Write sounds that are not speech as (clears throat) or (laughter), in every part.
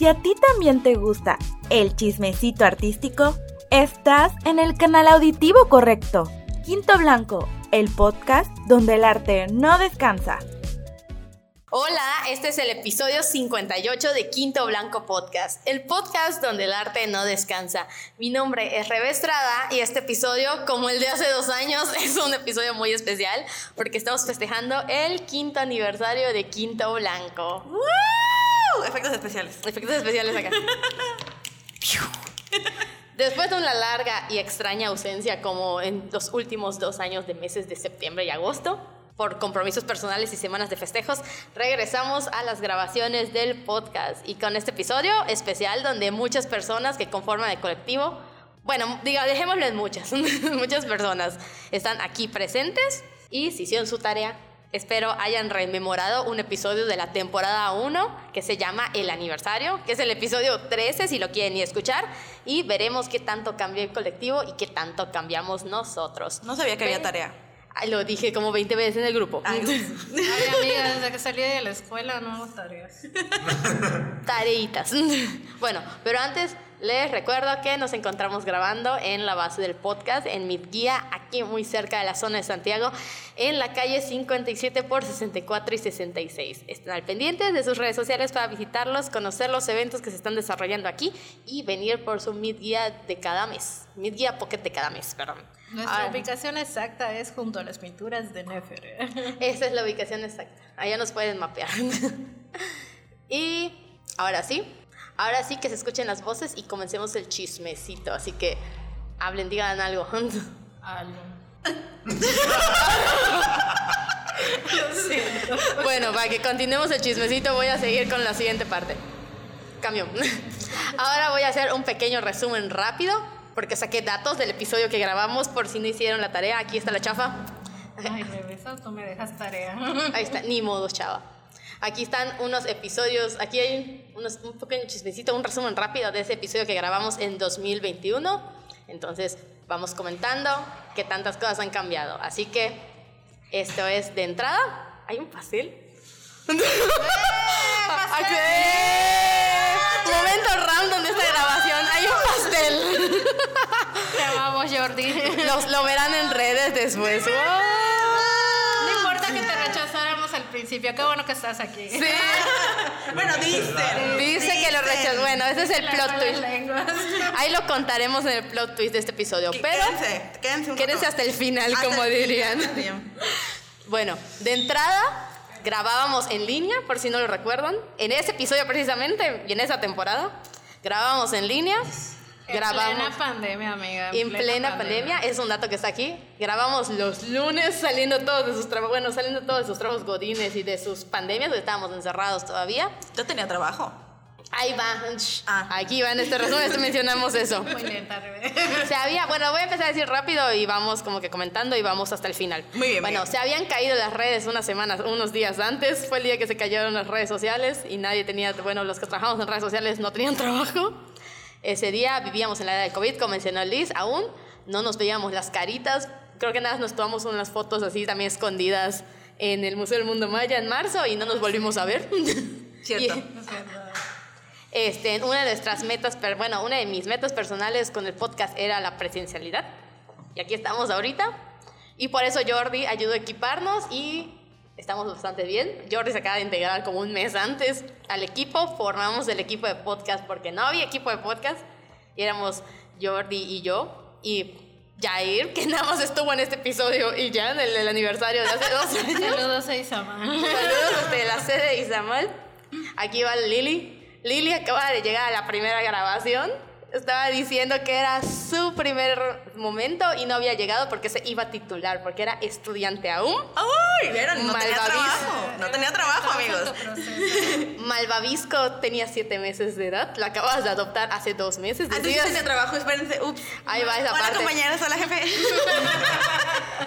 si a ti también te gusta el chismecito artístico, estás en el canal auditivo correcto. Quinto Blanco, el podcast donde el arte no descansa. Hola, este es el episodio 58 de Quinto Blanco Podcast, el podcast donde el arte no descansa. Mi nombre es Rebe Estrada y este episodio, como el de hace dos años, (laughs) es un episodio muy especial porque estamos festejando el quinto aniversario de Quinto Blanco. ¡Woo! Efectos especiales. Efectos especiales acá. (laughs) Después de una larga y extraña ausencia como en los últimos dos años de meses de septiembre y agosto, por compromisos personales y semanas de festejos, regresamos a las grabaciones del podcast y con este episodio especial donde muchas personas que conforman el colectivo, bueno, diga, dejémoslo en muchas, (laughs) muchas personas están aquí presentes y si hicieron su tarea, espero hayan rememorado un episodio de la temporada 1 que se llama El aniversario, que es el episodio 13 si lo quieren ir a escuchar y veremos qué tanto cambió el colectivo y qué tanto cambiamos nosotros. No sabía que había tarea. Lo dije como 20 veces en el grupo. Ay, Ay, amiga, desde que salí de la escuela no hago tareas. (laughs) Tareitas. (laughs) Bueno, pero antes les recuerdo que nos encontramos grabando en la base del podcast, en Midguía, aquí muy cerca de la zona de Santiago, en la calle 57 por 64 y 66. Estén al pendiente de sus redes sociales para visitarlos, conocer los eventos que se están desarrollando aquí y venir por su Midguía de cada mes. Midguía Pocket de cada mes, perdón. Nuestra Ah, ubicación exacta es junto a las pinturas de Nefer. (laughs) Esa es la ubicación exacta. Allá nos pueden mapear. (laughs) y ahora sí, ahora sí que se escuchen las voces y comencemos el chismecito. Así que hablen, digan algo. (laughs) Algo. bueno, para que continuemos el chismecito, voy a seguir con la siguiente parte. Cambio. Ahora voy a hacer un pequeño resumen rápido, porque saqué datos del episodio que grabamos por si no hicieron la tarea. Aquí está la chafa. Ay, Rebesa, tú me dejas tarea. (laughs) Ahí está, ni modo, chava. Aquí están unos episodios, aquí hay unos, un pequeño chismecito, un resumen rápido de ese episodio que grabamos en 2021. Entonces, vamos comentando que tantas cosas han cambiado. Así que, esto es de entrada. ¿Hay un pastel? Momento random de esta grabación. Hay un pastel. Te amamos, Jordi. Los, lo verán en redes después. No importa que te rechazáramos al principio, qué bueno que estás aquí. Sí. Bueno, dice. Dice que lo rechazó. Bueno, ese es el plot twist. Ahí lo contaremos en el plot twist de este episodio. Pero Quédense, quédense un quédense hasta el final, Hasta como el dirían. final. Bueno, de entrada grabábamos en línea, por si no lo recuerdan. En ese episodio precisamente, y en esa temporada, grabábamos en línea. En Grabamos plena pandemia, amiga. en plena pandemia, es un dato que está aquí. Grabamos los lunes saliendo todos de sus trabajos, bueno, saliendo todos de sus trabajos godines y de sus pandemias, donde estábamos encerrados todavía. Yo tenía trabajo. Ahí va, Ah. aquí va en este resumen, este mencionamos eso. (laughs) Muy lenta. (laughs) Se había, bueno, voy a empezar a decir rápido y vamos como que comentando y vamos hasta el final. Muy bien, Bueno, bien. se habían caído las redes unas semanas, unos días antes. Fue el día que se cayeron las redes sociales y nadie tenía, bueno, los que trabajamos en redes sociales no tenían (laughs) trabajo. Ese día vivíamos en la era del COVID, como mencionó Liz, aún no nos veíamos las caritas. Creo que nada, nos tomamos unas fotos así también escondidas en el Museo del Mundo Maya en marzo y no nos volvimos a ver. Cierto. Y- este, una de nuestras metas, per- bueno, una de mis metas personales con el podcast era la presencialidad. Y aquí estamos ahorita. Y por eso Jordi ayudó a equiparnos y estamos bastante bien. Jordi se acaba de integrar como un mes antes al equipo. Formamos el equipo de podcast porque no había equipo de podcast. Y éramos Jordi y yo. Y Jair, que (laughs) nada más estuvo en este episodio y ya en el, el aniversario de hace dos (laughs) años. Saludos a Isamar. Saludos desde la sede de Izamal. Aquí va Lili. Lili acaba de llegar a la primera grabación. Estaba diciendo que era su primer momento y no había llegado porque se iba a titular, porque era estudiante aún. ¡Ay! ¿Vieron? No tenía trabajo. No tenía trabajo, amigos. (laughs) Malvavisco tenía siete meses de edad. La acabas de adoptar hace dos meses. Antes yo decías. tenía trabajo, espérense. Ups. Ahí va esa Hola, parte. compañeras. Hola, jefe. (laughs)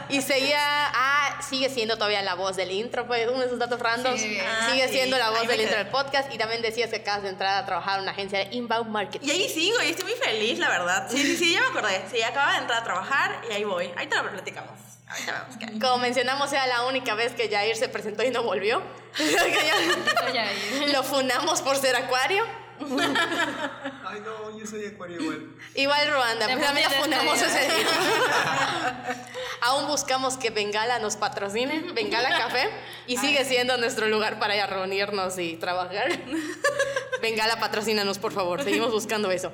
Y seguía, ah, sigue siendo todavía la voz del intro, pues uno de esos datos randoms. Sí. Ah, sigue sí. siendo la voz del intro del podcast y también decías que acabas de entrar a trabajar en una agencia de inbound marketing. Y ahí sigo, y estoy muy feliz, la verdad. Sí, sí, sí, ya me acordé. Sí, acaba de entrar a trabajar y ahí voy. Ahí te lo platicamos. Ahorita vemos qué. Como mencionamos, era la única vez que Jair se presentó y no volvió. (laughs) Lo funamos por ser acuario. (laughs) Ay, no, yo soy acuario igual. Igual Ruanda, pues también fundamos ese día. (laughs) Aún buscamos que Bengala nos patrocine, Bengala Café, y sigue siendo nuestro lugar para ir a reunirnos y trabajar. (laughs) Bengala, patrocínanos, por favor, seguimos buscando eso.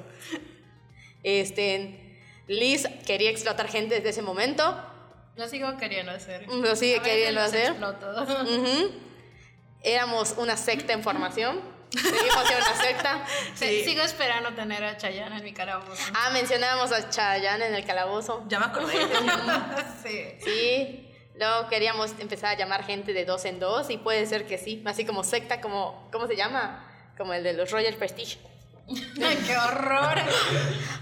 Este, Liz quería explotar gente desde ese momento. Lo sigo queriendo hacer. Lo sigue queriendo hacer. exploto. Ujú. Éramos una secta en formación. Seguimos siendo una secta. Sí, Sigo esperando tener a Chayanne en mi calabozo. Ah, mencionábamos a Chayanne en el calabozo. Ya me acordé. (laughs) Sí. Sí, luego queríamos empezar a llamar gente de dos en dos y puede ser que sí, así como secta, como, ¿cómo se llama? Como el de los Royal Prestige. ¡Qué horror!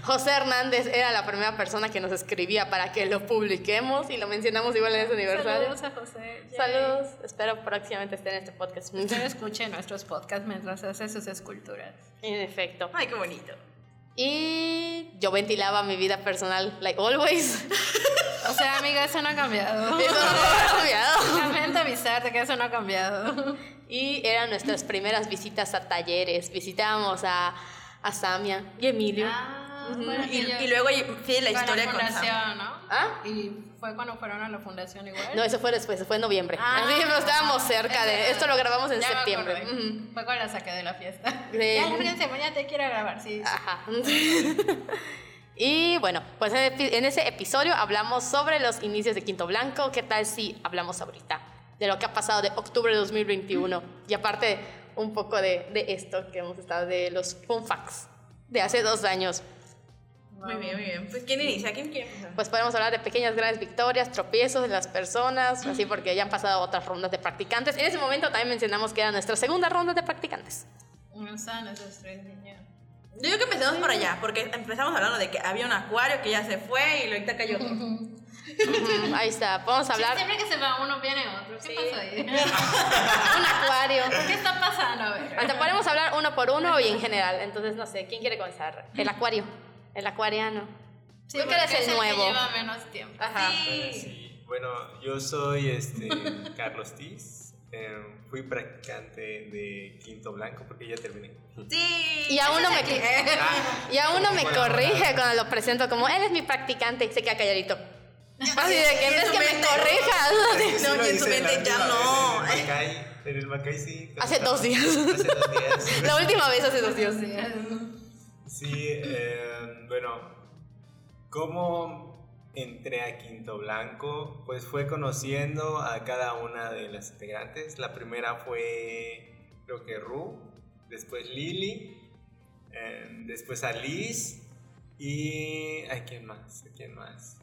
José Hernández era la primera persona que nos escribía para que lo publiquemos y lo mencionamos igual en ese aniversario. Saludos a José. Yay. Saludos, espero próximamente esté en este podcast. Usted escuche nuestros podcasts mientras hace sus esculturas. En efecto. Ay, qué bonito. Y yo ventilaba mi vida personal, like always. O sea, amiga, eso no ha cambiado. Eso no ha cambiado. Lamento avisarte que eso no ha cambiado. Y eran nuestras primeras visitas a talleres. Visitábamos a, a Samia y Emilio. Ah, Y, bueno, que yo- y luego, sí, la historia con Sam. fundación, ¿no? ¿Ah? Y fue cuando fueron a la fundación igual. No, eso fue después, fue en noviembre. Ah. Así que no estábamos cerca de. Esto lo grabamos en Ya me septiembre. acordé. Ujú. Fue cuando la saqué de la fiesta. De- Ya, lárguense, mañana te quiero grabar, sí. Ajá. (laughs) y bueno, pues en ese episodio hablamos sobre los inicios de Quinto Blanco. ¿Qué tal si hablamos ahorita de lo que ha pasado de octubre de 2021? Y aparte, un poco de, de esto que hemos estado, de los fun facts de hace dos años. Muy bien, muy bien. Pues, ¿quién inicia? ¿Quién quiere empezar? Pues podemos hablar de pequeñas, grandes victorias, tropiezos de las personas, así porque ya han pasado otras rondas de practicantes. En ese momento también mencionamos que era nuestra segunda ronda de practicantes. No están esos tres niños. Yo digo que empecemos por allá, porque empezamos hablando de que había un acuario que ya se fue y ahorita cayó otro. Ujú, ahí está, vamos a hablar Siempre que se va uno, viene otro. ¿Qué pasa ahí? (laughs) (laughs) un acuario. ¿Qué está pasando? A ver. Hasta podemos hablar uno por uno y en general. Entonces, no sé, ¿quién quiere comenzar? El acuario, el acuariano. Sí, Tú que eres el es nuevo. que lleva menos tiempo. Ajá. Bueno, sí. Bueno, yo soy este, (laughs) Carlos Tiz. eh, fui practicante de Quinto Blanco porque ya terminé. Sí. Y a uno me, Ah, y a uno me corrige cuando lo presento como, él es mi practicante y se queda calladito. Así de que su que me corrijas. No, y en su mente ya no. En el (laughs) Macay, en el Macay sí. Hace dos días. Hace dos días. La última vez hace dos días. Sí, eh, bueno, ¿cómo entré a Quinto Blanco? Pues fue conociendo a cada una de las integrantes. La primera fue, creo que Ru, después Lili, eh, después a Liz y... ¿A quién más? ¿A quién más?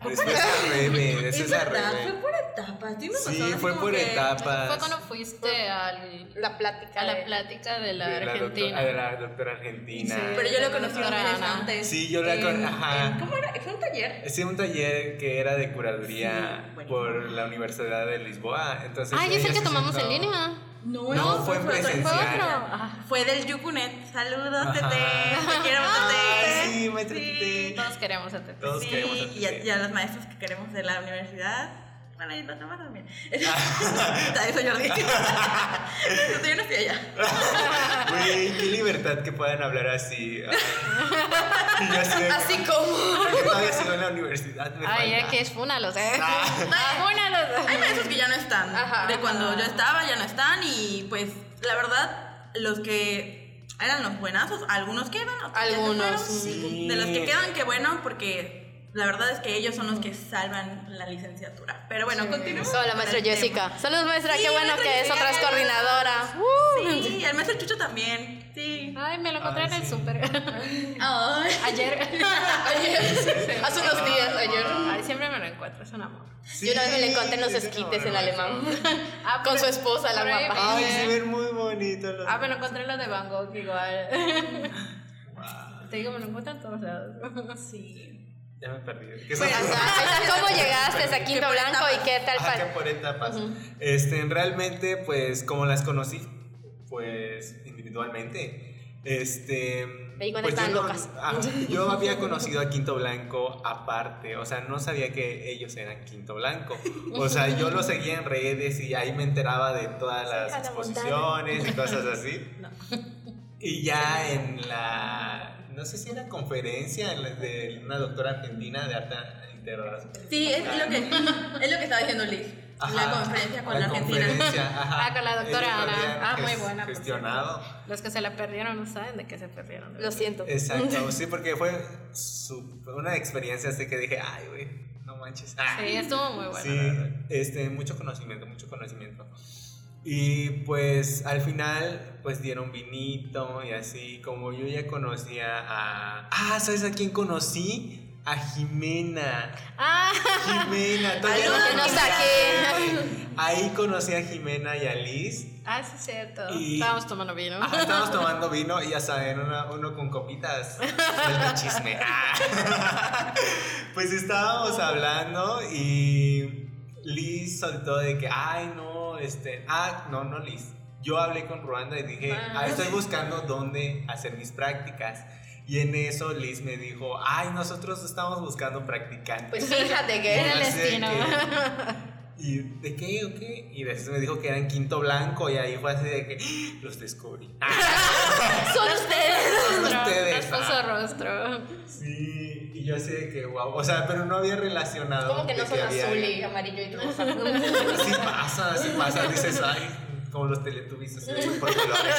A (laughs) Rebe, Es a verdad, Rebe. fue por etapas. Sí, me pasó Sí, fue por que- etapas. Fue cuando fuiste al, La plática. a la de- plática de la de la Argentina. doctora, de la doctora argentina. Sí. Pero yo lo conocí antes. Sí, yo la con- En- ajá. en- ¿Cómo era? ¿Fue un taller? Hice un taller que era de curaduría Sí, buenísimo. por la Universidad de Lisboa. Entonces Ah, yo sé que tomamos en sentó- línea. No, No, fue presencial. Fue otro. Ah, Fue del Yucunet. Saludos, Ajá. Tete. Te quiero, Ay, Tete. sí, Tete. todos queremos a Tete. Todos Sí, queremos a y a, Tete. y a los maestros que queremos de la universidad. Bueno, y los demás también. (laughs) Ah. Soy Jordi. (laughs) Yo no fui allá. Güey, qué libertad que puedan hablar así. Yo así, como. Porque todavía sigo en la universidad. Me Ay, es que es fúnalos, ¿eh? Ah. Fúnalos. Hay maestros que ya no están. Ajá. de cuando yo estaba, ya no están. Y pues, la verdad, los que eran los buenazos, algunos quedan. otros Algunos, sí. De los que quedan, qué bueno, porque la verdad es que ellos son los que salvan la licenciatura. Pero bueno, continuemos. Hola, con maestra el tema. Jessica. Saludos, maestra. Sí, Qué bueno maestra que es Jessica. otra coordinadora. Sí, el maestro Chucho también. Sí. Ay, me lo encontré Ay, en el sí. súper. (laughs) Ay. Ayer. (laughs) Ayer. Hace unos días, ayer. Ay, siempre me lo encuentro, es un amor. Sí, Yo una vez me la encontré en los es esquites en lo alemán. Ah, Con su esposa, la guapa. Ay, se ven muy bonitos los. Ah, me lo encontré en lo de Van Gogh igual. Wow, Te digo, me lo encuentro en todos lados. Sí. Ya me perdí. ¿Qué Pues, (laughs) cómo llegaste a Quinto Blanco y qué tal Ajá, por etapas. Este, realmente, pues, como las conocí, pues, individualmente, este... Cuando pues, yo, no- locas. ah, (laughs) yo había conocido a Quinto Blanco aparte, o sea, no sabía que ellos eran Quinto Blanco. O sea, yo lo seguía en redes y ahí me enteraba de todas las exposiciones y cosas así. (laughs) Y ya en la, no sé si era conferencia de una doctora argentina de arte integradora. Sí, es lo que, es lo que estaba diciendo Liz. la conferencia con la, la Argentina. conferencia, (laughs) ajá. Ah, con la doctora Ana. Ah, muy buena, Gestionado. Los que se la perdieron no saben de qué se perdieron. Lo siento. Exacto, (laughs) sí, porque fue su- una experiencia así que dije, ay, güey, no manches. Sí, estuvo muy bueno. Sí, este, mucho conocimiento, mucho conocimiento. Y pues al final, pues dieron vinito y así, como yo ya conocía a... Ah, ¿sabes a quién conocí? A Jimena. Ah, Jimena, (laughs) todavía que no saqué. (laughs) Ahí conocí a Jimena y a Liz. ah, sí es cierto. Y- Estábamos tomando vino. Ajá, estábamos tomando vino y ya saben, uno con copitas. Suelta chisme. (laughs) Pues estábamos hablando y Liz soltó de que, ay, no, este. Ah, no, no, Liz. Yo hablé con Ruanda y dije, ah, estoy buscando dónde hacer mis prácticas. Y en eso Liz me dijo, ay, nosotros estamos buscando practicantes. Pues fíjate que Era el destino. que- ¿Y de qué o qué? Y después me dijo que era en Quinto Blanco y ahí fue así de que ¡Ah! los descubrí. (laughs) son ustedes. Son ustedes. nos puso ah. rostro. Sí, y yo así de que wow. O sea, pero no había relacionado. Como que no son había- azul y amarillo y rosa. Sí pasa, sí pasa. Dices, ay, como los teletubbies así por colores.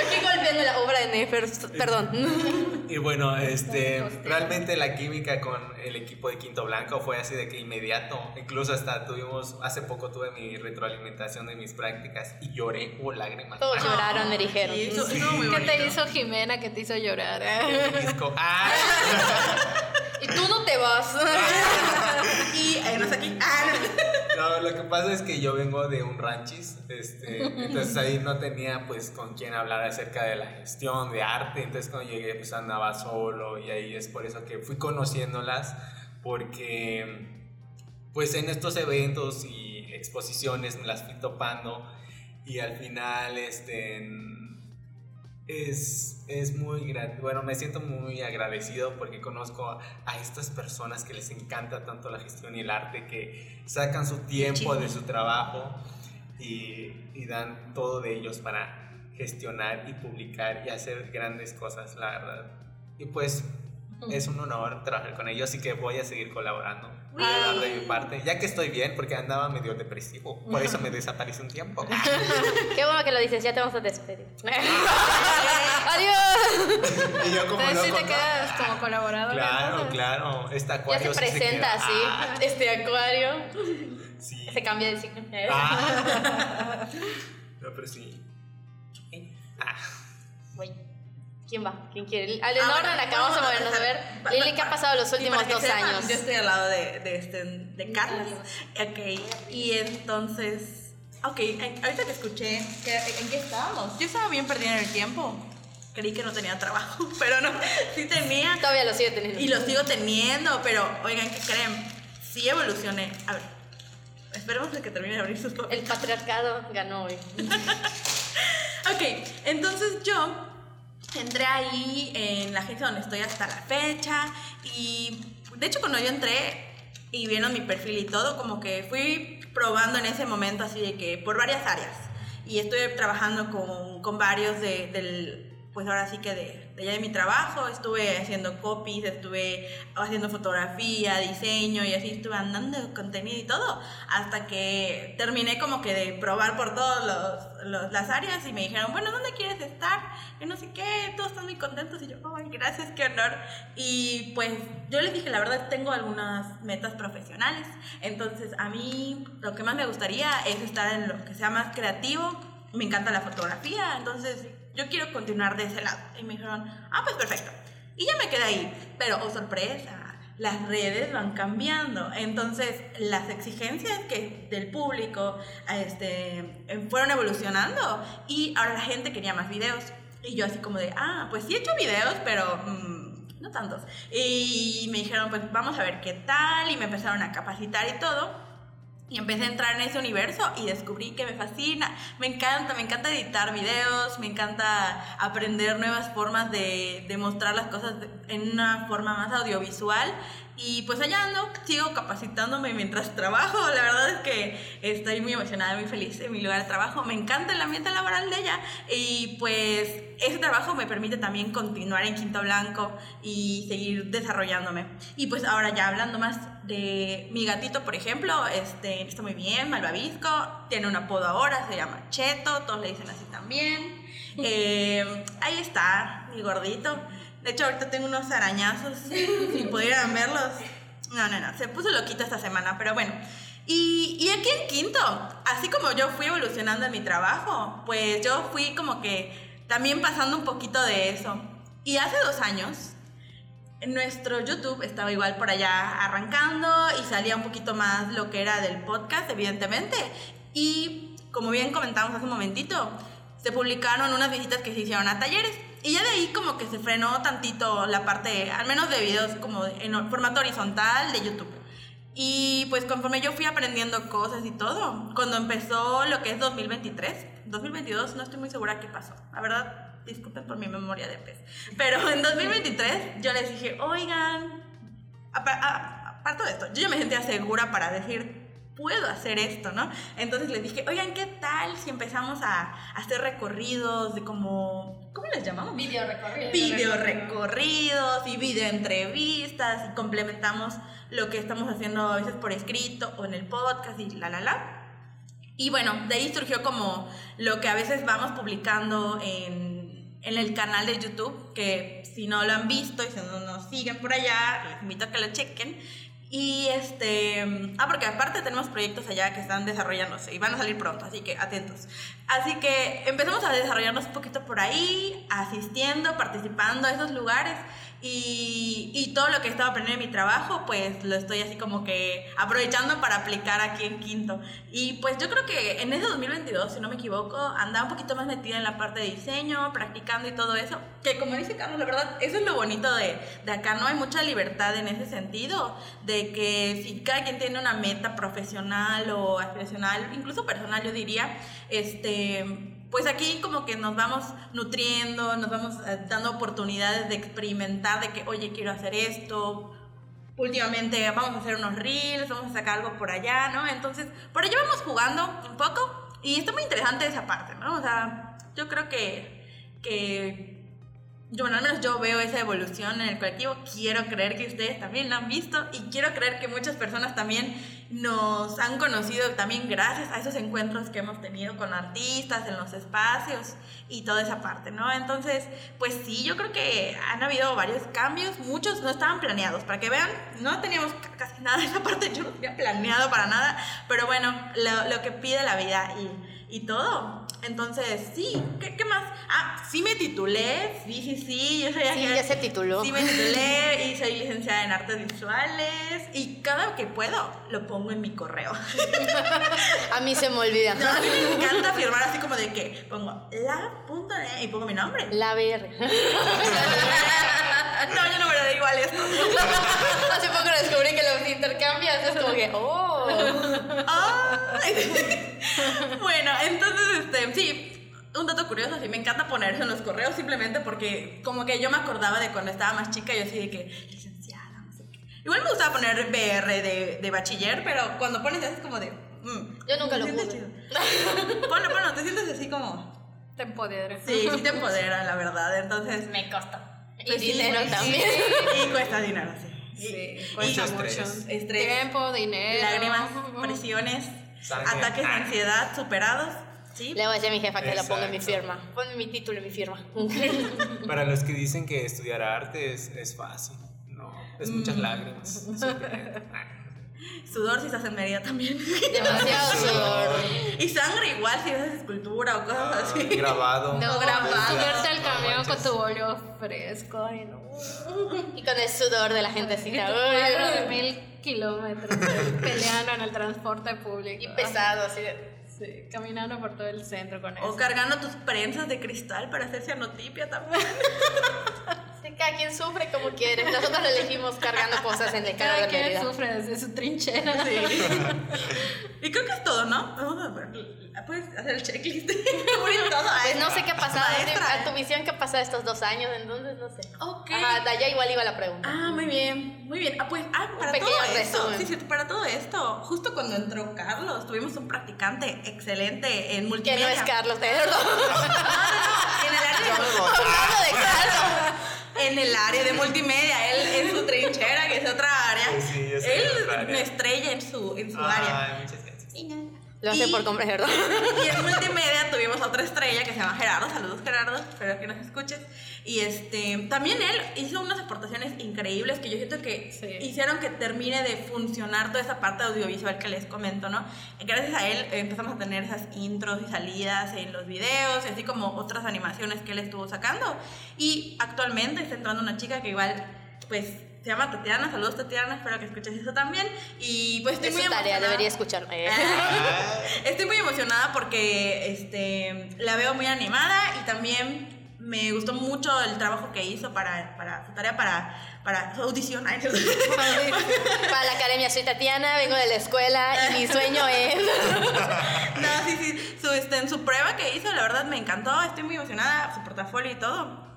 Aquí golpeando la obra de Nefer. Perdón. Y bueno, este, realmente la química con el equipo de Quinto Blanco fue así de que inmediato. Incluso hasta tuvimos, hace poco tuve mi retroalimentación de mis prácticas y lloré, hubo lágrimas. Todos lloraron, me dijeron. Sí, eso- ¿Qué te hizo Jimena que te hizo llorar? Disco. ¡Ah! (laughs) Y tú no te vas. (laughs) Y hay unos aquí. Ah, no. Lo que pasa es que yo vengo de un ranchis, este, (laughs) entonces ahí no tenía pues con quién hablar acerca de la gestión de arte, entonces cuando llegué pues andaba solo y ahí es por eso que fui conociéndolas, porque pues en estos eventos y exposiciones me las fui topando y al final este es, es muy bueno me siento muy agradecido porque conozco a, a estas personas que les encanta tanto la gestión y el arte que sacan su tiempo de su trabajo y, y dan todo de ellos para gestionar y publicar y hacer grandes cosas la verdad. Y pues es un honor trabajar con ellos y que voy a seguir colaborando a de mi parte, ya que estoy bien porque andaba medio depresivo, por eso me desaparecí un tiempo. (laughs) Qué bueno que lo dices, ya te vamos a despedir. (laughs) Adiós. y yo como Entonces sí loco, te ¿no? quedas como colaborador. Claro, claro, este Ya acuario se sí presenta así, Ah, este acuario. sí. Se cambia de signo. Ah. (laughs) No, pero sí. Ah. ¿Quién va? ¿Quién quiere? A Leonor, la acabamos de vamos a movernos a ver. Lili, ¿qué ha pasado los últimos dos sepan, años? Yo estoy al lado de, de, este, de Carlos. Ok, y entonces. Ok, ahorita que escuché, ¿en qué estábamos? Yo estaba bien perdida en el tiempo. Creí que no tenía trabajo, (laughs) pero no, sí tenía. Todavía lo sigue teniendo. Y lo sigo teniendo, pero oigan, ¿qué creen? Sí evolucioné. A ver, esperemos que termine de abrir sus El patriarcado ganó hoy. (laughs) Ok, entonces yo entré ahí en la agencia donde estoy hasta la fecha. Y de hecho cuando yo entré y vieron mi perfil y todo, como que fui probando en ese momento así de que por varias áreas. Y estoy trabajando con, con varios de, del, pues ahora sí que de, de allá de mi trabajo, estuve haciendo copies, estuve haciendo fotografía, diseño y así estuve andando contenido y todo, hasta que terminé como que de probar por todas las áreas y me dijeron, bueno, ¿dónde quieres estar? Yo no sé qué, todos están muy contentos y yo, ay, gracias, qué honor. Y pues yo les dije, la verdad, tengo algunas metas profesionales, entonces a mí lo que más me gustaría es estar en lo que sea más creativo, me encanta la fotografía, entonces yo quiero continuar de ese lado. Y me dijeron, ah, pues perfecto. Y ya me quedé ahí. Pero, oh sorpresa, las redes van cambiando. Entonces, las exigencias que del público este, em, fueron evolucionando y ahora la gente quería más videos. Y yo así como de, ah, pues sí he hecho videos, pero mm, no tantos. Y me dijeron, pues vamos a ver qué tal. Y me empezaron a capacitar y todo. Y empecé a entrar en ese universo y descubrí que me fascina. Me encanta, me encanta editar videos, me encanta aprender nuevas formas de, de mostrar las cosas en una forma más audiovisual. Y pues allá ando, sigo capacitándome mientras trabajo. La verdad es que estoy muy emocionada, muy feliz en mi lugar de trabajo. Me encanta el ambiente laboral de ella. Y pues ese trabajo me permite también continuar en Quinto Blanco y seguir desarrollándome. Y pues ahora ya hablando más de mi gatito, por ejemplo, este, está muy bien, malvavisco. Tiene un apodo ahora, se llama Cheto. Todos le dicen así también. (laughs) Eh, ahí está, mi gordito. De hecho, ahorita tengo unos arañazos. (laughs) si pudieran verlos. No, no, no. Se puso loquito esta semana, pero bueno. Y, y aquí en quinto, así como yo fui evolucionando en mi trabajo, pues yo fui como que también pasando un poquito de eso. Y hace dos años, nuestro YouTube estaba igual por allá arrancando y salía un poquito más lo que era del podcast, evidentemente. Y como bien comentamos hace un momentito, se publicaron unas visitas que se hicieron a talleres. Y ya de ahí como que se frenó tantito la parte, al menos de videos como en formato horizontal de YouTube. Y pues conforme yo fui aprendiendo cosas y todo, cuando empezó lo que es 2023, 2022, no estoy muy segura qué pasó. La verdad, disculpen por mi memoria de pez. Pero en 2023 yo les dije, oigan, aparte de esto, yo ya me sentía segura para decir, puedo hacer esto, ¿no? Entonces les dije, oigan, ¿qué tal si empezamos a, hacer recorridos de como, ¿cómo les llamamos? Video recorridos. Video recorridos y video entrevistas y complementamos lo que estamos haciendo a veces por escrito o en el podcast y la, la, la. Y bueno, de ahí surgió como lo que a veces vamos publicando en, en el canal de YouTube, que si no lo han visto y si no nos siguen por allá, les invito a que lo chequen y este, ah, porque aparte tenemos proyectos allá que están desarrollándose y van a salir pronto, así que atentos. Así que empezamos a desarrollarnos un poquito por ahí, asistiendo, participando a esos lugares y, y, todo lo que he estado aprendiendo en mi trabajo, pues lo estoy así como que aprovechando para aplicar aquí en Quinto. Y pues yo creo que en ese 2022, si no me equivoco, andaba un poquito más metida en la parte de diseño, practicando y todo eso. Que como dice Carlos, la verdad, eso es lo bonito de, de acá, ¿no? Hay mucha libertad en ese sentido, de que si cada quien tiene una meta profesional o aspiracional, incluso personal, yo diría, este pues aquí como que nos vamos nutriendo, nos vamos eh, dando oportunidades de experimentar, de que, oye, quiero hacer esto, últimamente vamos a hacer unos reels, vamos a sacar algo por allá, ¿no? Entonces, por allá vamos jugando un poco y está muy interesante esa parte, ¿no? O sea, yo creo que, que yo, bueno, al menos yo veo esa evolución en el colectivo. Quiero creer que ustedes también la han visto y quiero creer que muchas personas también nos han conocido también gracias a esos encuentros que hemos tenido con artistas en los espacios y toda esa parte, ¿no? Entonces, pues sí, yo creo que han habido varios cambios, muchos no estaban planeados, para que vean, no teníamos casi nada (laughs) esa parte, yo no tenía planeado para nada, pero bueno, lo, lo que pide la vida y, y todo. Entonces, sí, ¿qué, ¿qué, más? Ah, sí me titulé, sí, sí, sí, yo soy Sí, ya se tituló. Sí me titulé (laughs) y soy licenciada en artes visuales y cada que puedo lo pongo en mi correo. (laughs) a mí se me olvida. No, a mí me encanta firmar así como de que pongo la punta y pongo mi nombre. La ver. (laughs) no, yo no me lo da igual esto. Hace poco descubrí que los intercambias, es como que, oh. bueno, entonces, este, sí, un dato curioso, sí, me encanta ponerse en los correos simplemente porque como que yo me acordaba de cuando estaba más chica, yo así de que, licenciada, no sé qué. Igual me gustaba poner BR de, de bachiller, pero cuando pones es como de... Mm, yo nunca lo puse. Bueno, bueno, (laughs) te sientes así como... Te empodera. Sí, sí te empodera, la verdad, entonces... Me costó. Pues y dinero sí, también. Sí, y cuesta dinero, sí. Sí, cuesta y mucho. Estrés, Tiempo, dinero. lágrimas, presiones, Sangre. ataques de ansiedad superados. ¿Sí? Le voy a decir a mi jefa que lo ponga en mi Exacto. firma. Ponme mi título en mi firma. (laughs) Para los que dicen que estudiar arte es, es fácil, no, es muchas Mm. lágrimas. (laughs) Ah. Sudor si estás en Mérida también. Demasiado (laughs) sudor. y sangre igual si haces escultura o cosas así. Grabado. No, grabado. Subirte al camión con tu bolio fresco. Ay, no. Y con el sudor de la gentecita. Cuatro de mil kilómetros peleando en el transporte público. Y pesado, así de... Sí, caminando por todo el centro con O eso. cargando tus prensas de cristal para hacer cianotipia también. (laughs) Sí, Cada quien sufre como quiere. Nosotros lo elegimos cargando cosas en el carro Cada de quien Mérida. sufre desde su trinchera. (laughs) y creo que es todo, ¿no? Vamos a ver. ¿Puedes hacer el checklist? (laughs) Todo. Pues no sé qué ha pasado Maestra. a tu visión, ¿qué pasa estos dos años? Entonces, no sé. Ok. Ajá, de allá igual iba la pregunta. Ah, muy bien, muy bien. Ah, pues, ah, para pequeño todo esto, resumen. sí, sí, para todo esto, justo cuando entró Carlos, tuvimos un practicante excelente en que multimedia. no es Carlos, de verdad. (laughs) En el área de Hablando de Carlos. En el área de multimedia, él en su trinchera, que es otra área. Sí, él área. me estrella en su, en su área. Ay. Lo hace Y- por comprar, ¿verdad? Y en multimedia tuvimos otra estrella que se llama Gerardo. Saludos, Gerardo. Espero que nos escuches. Y este, también él hizo unas aportaciones increíbles que yo siento que Sí. hicieron que termine de funcionar toda esa parte audiovisual que les comento, ¿no? Gracias a él eh, empezamos a tener esas intros y salidas en los videos, y así como otras animaciones que él estuvo sacando. Y actualmente está entrando una chica que igual, pues, se llama Tatiana. Saludos, Tatiana. Espero que escuches eso también. Y pues estoy Es muy su tarea, emocionada. debería escuchar. (laughs) Estoy muy emocionada porque este, la veo muy animada y también me gustó mucho el trabajo que hizo para, para su tarea para, para su audición. No. (laughs) Para la academia, soy Tatiana, vengo de la escuela y mi sueño es. (laughs) No, sí, sí. Su, este, en su prueba que hizo, la verdad me encantó. Estoy muy emocionada, su portafolio y todo.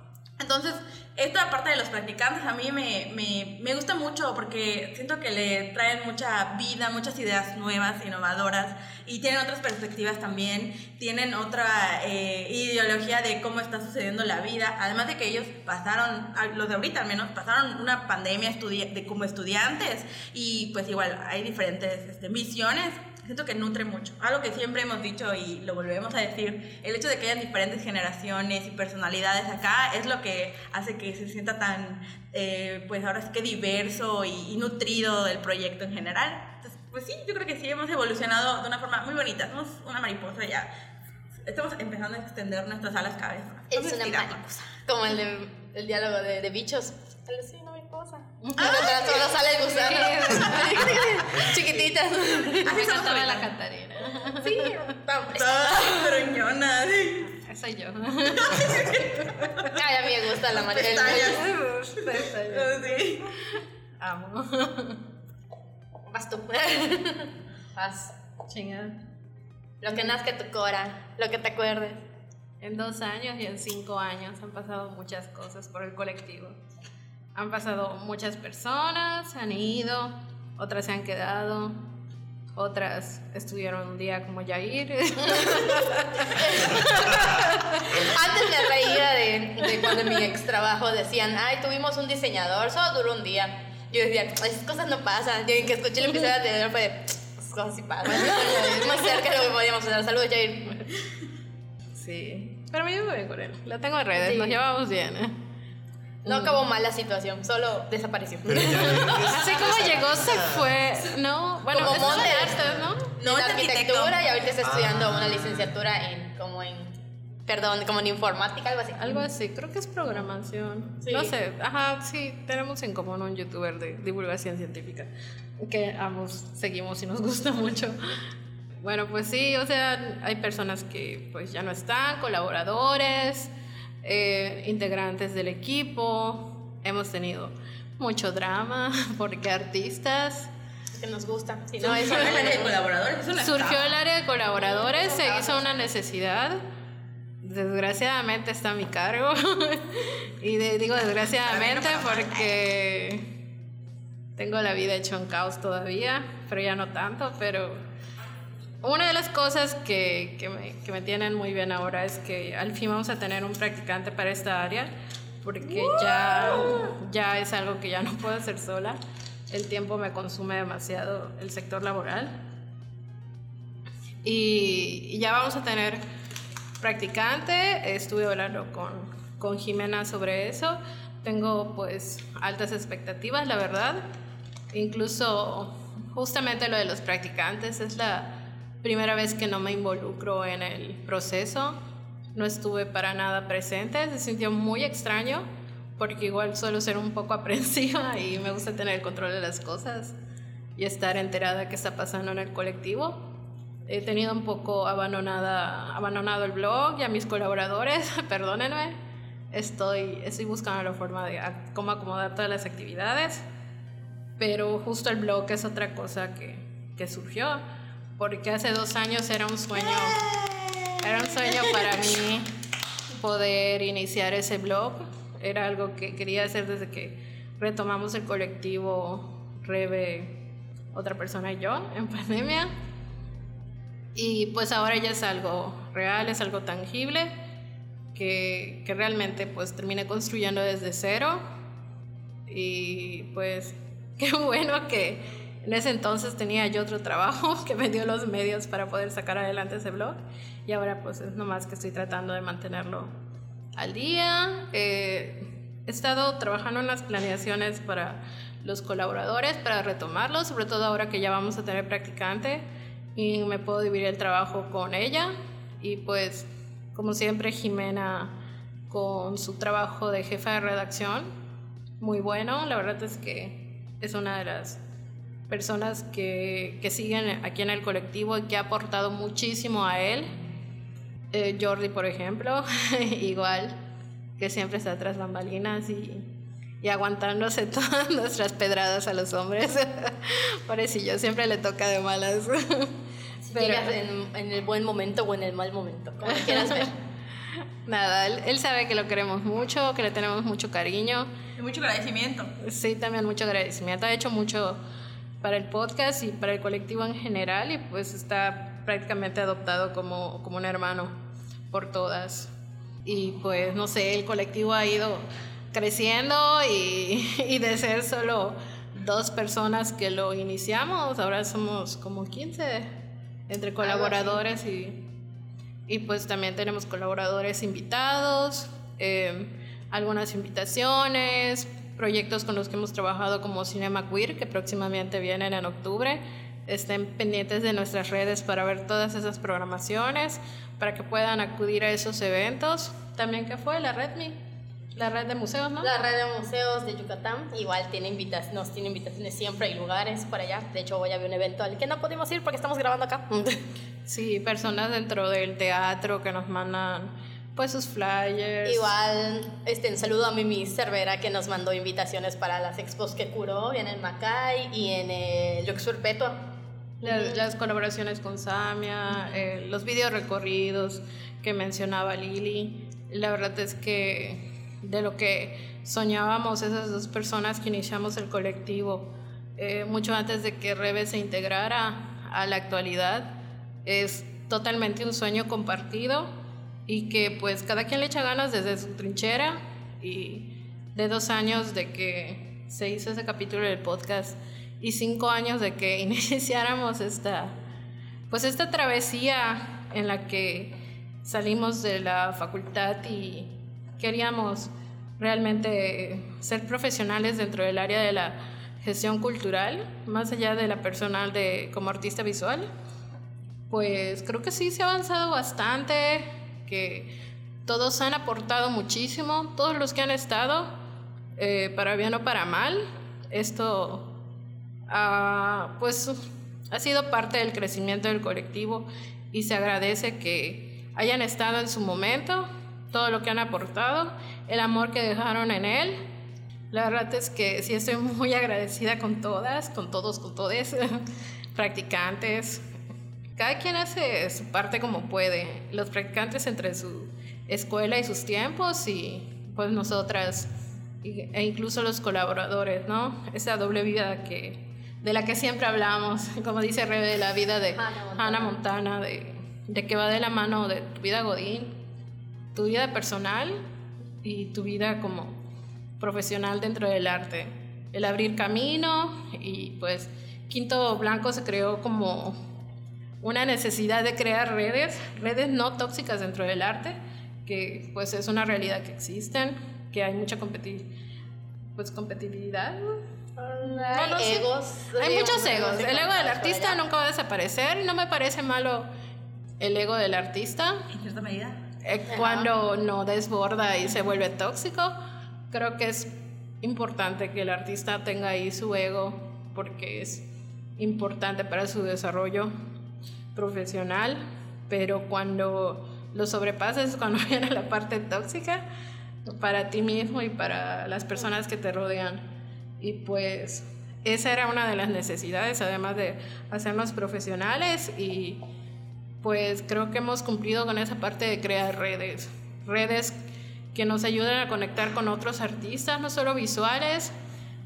Entonces, esta parte de los practicantes a mí me, me, me gusta mucho porque siento que le traen mucha vida, muchas ideas nuevas, innovadoras y tienen otras perspectivas también, tienen otra eh, ideología de cómo está sucediendo la vida, además de que ellos pasaron, los de ahorita al menos, pasaron una pandemia estudi- de, como estudiantes y pues igual hay diferentes este, visiones siento que nutre mucho. Algo que siempre hemos dicho y lo volvemos a decir, el hecho de que hayan diferentes generaciones y personalidades acá es lo que hace que se sienta tan, eh, pues ahora sí que diverso y, y nutrido el proyecto en general. Entonces, pues sí, yo creo que sí hemos evolucionado de una forma muy bonita. Somos una mariposa ya. Estamos empezando a extender nuestras alas cada vez más. Es una mariposa. Como el, de, el diálogo de, de bichos. Tal Mientras solo sale el gusano. Chiquititas. Así Me somos cantaba la. Catarina. Sí, Ay, gruñona, sí. Soy yo. (laughs) Ay, a mí me gusta la mariposa. Pestañas. Sí. Amo. Vas tú. Vas. Chingada. Lo que nazca tu cora, lo que te acuerdes. En dos años y en cinco años han pasado muchas cosas por el colectivo. Han pasado muchas personas, han ido, otras se han quedado, otras estuvieron un día como Yair. (laughs) Antes me reía de, de cuando en mi ex trabajo decían, ay, tuvimos un diseñador, solo duró un día. Yo decía, esas cosas no pasan. Yo que escuché el episodio anterior fue de, esas cosas sí pasan. (laughs) Es muy cerca de lo que podíamos hacer. Saludos, Jair. sí, pero me llevo bien con él. Lo tengo en redes, Sí. nos llevamos bien. ¿eh? No acabó mal la situación, solo desapareció. Pero ya (laughs) Así como llegó, se fue. No, bueno, Como de artes, ¿no? No, en arquitectura y ahorita está estudiando Ah. una licenciatura en, como en, perdón, como en informática, algo así. Algo así, creo que es programación. Sí. No sé, ajá, sí, tenemos en común un youtuber de divulgación científica que ambos seguimos y nos gusta (laughs) mucho. Bueno, pues sí, o sea, hay personas que pues ya no están, colaboradores, eh, integrantes del equipo, hemos tenido mucho drama (laughs) porque artistas. Que nos gusta. Si no, Surgió el área de colaboradores. Surgió el área de colaboradores, se hizo una necesidad. Desgraciadamente está a mi cargo. (laughs) y de- digo desgraciadamente porque tengo la vida hecha un caos todavía, pero ya no tanto. Pero una de las cosas que, que me, que me tienen muy bien ahora es que al fin vamos a tener un practicante para esta área, porque ya, ya es algo que ya no puedo hacer sola. El tiempo me consume demasiado el sector laboral. Y, y ya vamos a tener practicante. Estuve hablando con, con Jimena sobre eso. Tengo pues altas expectativas, la verdad. Incluso justamente lo de los practicantes es la primera vez que no me involucro en el proceso. No estuve para nada presente, se sintió muy extraño porque igual suelo ser un poco (laughs) aprensiva y me gusta tener el control de las cosas y estar enterada de qué está pasando en el colectivo. He tenido un poco abandonada, abandonado el blog y a mis colaboradores, (laughs) perdónenme. Estoy, estoy buscando la forma de cómo acomodar todas las actividades, pero justo el blog es otra cosa que, que surgió, porque hace dos años era un sueño, era un sueño para (laughs) mí poder iniciar ese blog. Era algo que quería hacer desde que retomamos el colectivo Rebe, otra persona y yo en pandemia. Y pues ahora ya es algo real, es algo tangible, que, que realmente pues terminé construyendo desde cero. Y pues (laughs) qué bueno que en ese entonces tenía yo otro trabajo (laughs) que me dio los medios para poder sacar adelante ese blog. Y ahora pues es nomás que estoy tratando de mantenerlo al día. Eh, he estado trabajando en las planeaciones para los colaboradores, para retomarlos, sobre todo ahora que ya vamos a tener practicante y me puedo dividir el trabajo con ella y pues como siempre Jimena con su trabajo de jefa de redacción muy bueno la verdad es que es una de las personas que, que siguen aquí en el colectivo y que ha aportado muchísimo a él eh, Jordi por ejemplo (laughs) igual que siempre está tras bambalinas y y aguantándose (laughs) todas nuestras pedradas a los hombres. (laughs) yo siempre le toca de malas. Pero, en, en, el buen momento o en el mal momento, como quieras ver. Nada, él, sabe que lo queremos mucho, que le tenemos mucho cariño. Y mucho agradecimiento. Sí, también mucho agradecimiento. Ha hecho mucho para el podcast y para el colectivo en general y pues está prácticamente adoptado como, como un hermano por todas. Y pues no sé, el colectivo ha ido creciendo y, y, de ser solo dos personas que lo iniciamos, ahora somos como 15 entre colaboradores y, y pues también tenemos colaboradores invitados, em, algunas invitaciones, proyectos con los que hemos trabajado como Cinema Queer, que próximamente vienen en octubre. Estén pendientes de nuestras redes para ver todas esas programaciones, para que puedan acudir a esos eventos. También que fue la Redmi. La red de museos, ¿no? La red de museos de Yucatán igual tiene invitaciones, nos tiene invitaciones siempre, hay lugares para allá. De hecho, voy a ver un evento al que no pudimos ir porque estamos grabando acá. (laughs) sí, personas dentro del teatro que nos mandan pues sus flyers. Igual, este, un saludo a Mimi Cervera que nos mandó invitaciones para las expos que curó en el Macay y en el Lux Perpetua. Las, colaboraciones con Samia, eh, los videos recorridos que mencionaba Lili. La verdad es que de lo que soñábamos esas dos personas que iniciamos el colectivo eh, mucho antes de que Rebe se integrara a la actualidad. Es totalmente un sueño compartido y que pues cada quien le echa ganas desde su trinchera y de dos años de que se hizo ese capítulo del podcast y cinco años de que (laughs) iniciáramos esta pues esta travesía en la que salimos de la facultad y queríamos realmente ser profesionales dentro del área de la gestión cultural, más allá de la personal de como artista visual, pues creo que sí se ha avanzado bastante, que todos han aportado muchísimo, todos los que han estado, eh, para bien o para mal, esto pues ha sido parte del crecimiento del colectivo y se agradece que hayan estado en su momento todo lo que han aportado, el amor que dejaron en él. La verdad es que sí estoy muy (laughs) agradecida con todas, con todos, con todos, (laughs) practicantes. Cada quien hace su parte como puede. Los practicantes entre su escuela y sus tiempos y pues nosotras e incluso los colaboradores, ¿no? Esa doble vida que de la que siempre hablamos, (laughs) como dice Rebe, de la vida de Hannah Montana, de, de que va de la mano de tu vida Godín tu vida personal y tu vida como profesional dentro del arte. El abrir camino y pues Quinto Blanco se creó como una necesidad de crear redes, redes no tóxicas dentro del arte, que pues es una realidad que existen, que hay mucha pues, competitividad. hay egos. Hay muchos egos. El ego del artista nunca va a desaparecer. No me parece malo el ego del artista. En cierta medida. Eh, cuando no desborda y se vuelve tóxico, creo que es importante que el artista tenga ahí su ego porque es importante para su desarrollo profesional, pero cuando lo sobrepasas, cuando (laughs) viene la parte tóxica para ti mismo y para las personas que te rodean. Y pues esa era una de las necesidades, además de hacernos profesionales y pues creo que hemos cumplido con esa parte de crear redes, redes que nos ayuden a conectar con otros artistas, no solo visuales,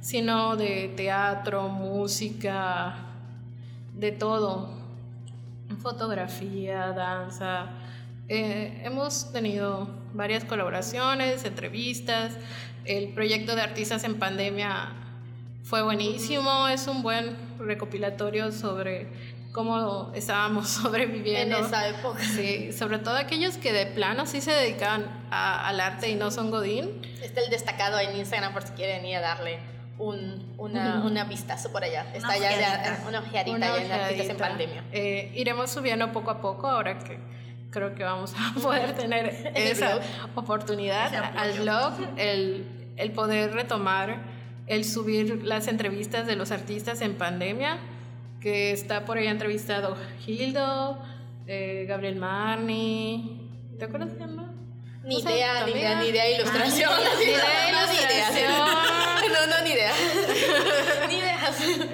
sino de teatro, música, de todo, fotografía, danza. Eh, hemos tenido varias colaboraciones, entrevistas. El proyecto de Artistas en Pandemia fue buenísimo, es un buen recopilatorio sobre cómo estábamos (laughs) sobreviviendo. En esa época. Sí, sobre todo aquellos que de plano sí se dedican al arte y no son Godín. Está el destacado en Instagram por si quieren ir a darle un, una, una vistazo por allá. Está ya, ya una ojeadita ya en Artistas en Pandemia. Eh, iremos subiendo poco a poco ahora que creo que vamos a (laughs) poder tener esa oportunidad al blog, el, el poder retomar, el subir las entrevistas de los artistas en pandemia que está por ahí entrevistado Gildo, eh, Gabriel Marni, ¿te acuerdas de Ni idea, ni idea, ni idea, ilustración. ni idea, ilustración. No, no, ni idea. (laughs) ni idea.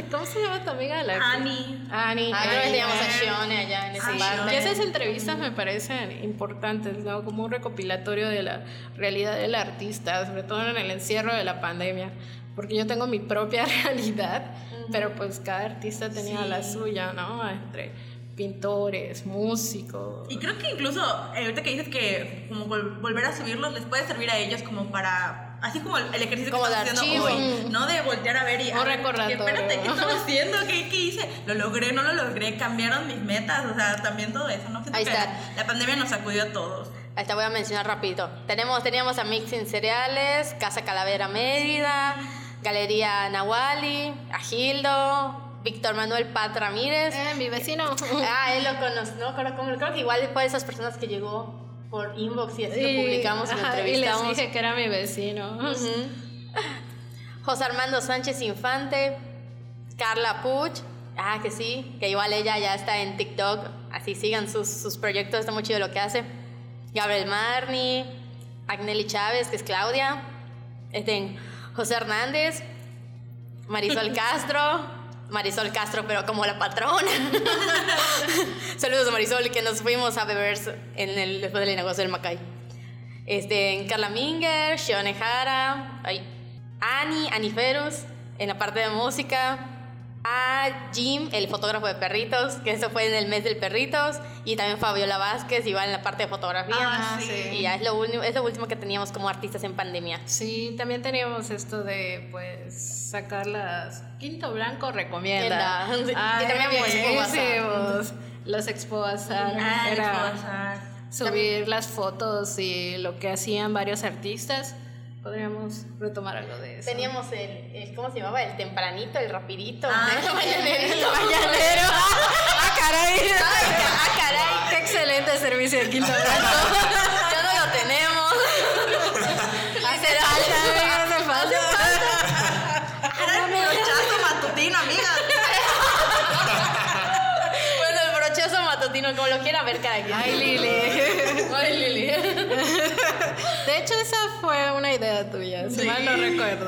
¿Cómo se llama tu amiga? La Ani. Ani. Ah, creo que le llamamos a Shione allá en ese bar. Y esas entrevistas me parecen importantes, ¿no? Como un recopilatorio de la realidad del artista, sobre todo en el encierro de la pandemia. Porque yo tengo mi propia (laughs) realidad pero pues cada artista tenía la suya, ¿no? Entre pintores, músicos. Y creo que incluso, eh, ahorita que dices que como volver a subirlos les puede servir a ellos como para, así como el, ejercicio como que estás haciendo hoy, ¿no? De voltear a ver y... Un recordatorio. Espérate, ¿qué estaba (laughs) haciendo? ¿Qué, ¿Qué, hice? ¿Lo logré? ¿No lo logré? ¿Cambiaron mis metas? O sea, también todo eso, ¿no? Ahí está. La pandemia nos sacudió a todos. Ahí está, voy a mencionar rapidito. Tenemos, teníamos a Mixing Cereales, Casa Calavera Mérida... Galería Nahuali, Agildo, Víctor Manuel Pat Ramírez. Eh, mi vecino. (laughs) Ah, él lo conoce, ¿no? Creo que igual fue de esas personas que llegó por inbox y así lo publicamos y lo entrevistamos. Y les dije que era mi vecino. José Armando Sánchez Infante, Carla Puch, ah, que sí, que igual ella ya está en TikTok, así sigan sus, sus proyectos, está muy chido lo que hace. Gabriel Marni, Agneli Chávez, que es Claudia, este, José Hernández, Marisol (laughs) Castro, Marisol Castro, pero como la patrona. (laughs) Saludos a Marisol, que nos fuimos a beber en el, después del negocio del Macay. Este, Carla Minger, Shione Jara, Ani, Ani Ferus, en la parte de música a Jim, el fotógrafo de perritos, que eso fue en el mes del perritos, y también Fabiola Vázquez, igual en la parte de fotografía. Ah, sí. Y ya es lo, es lo último que teníamos como artistas en pandemia. Sí, también teníamos esto de, pues, sacar las... Quinto Blanco recomienda. (laughs) Sí. y también Los Expo Ah, Era subir las fotos y lo que hacían varios artistas podríamos retomar algo de eso. Teníamos el, el, ¿cómo se llamaba? El tempranito, el rapidito. Ah, el mañanerito. El (laughs) mañanero. (laughs) ¡Ah, caray! ¡Ah, caray! ¡Qué excelente servicio de Quinto Blanco! ya no lo tenemos. (laughs) Hace falta, hace falta. Era el brochazo matutino, amiga. bueno, el brochazo matutino, como lo quiera ver cada quien. Ay, Lili. Ay, (laughs) Lili. (laughs) De hecho, esa fue una idea tuya, si mal no recuerdo.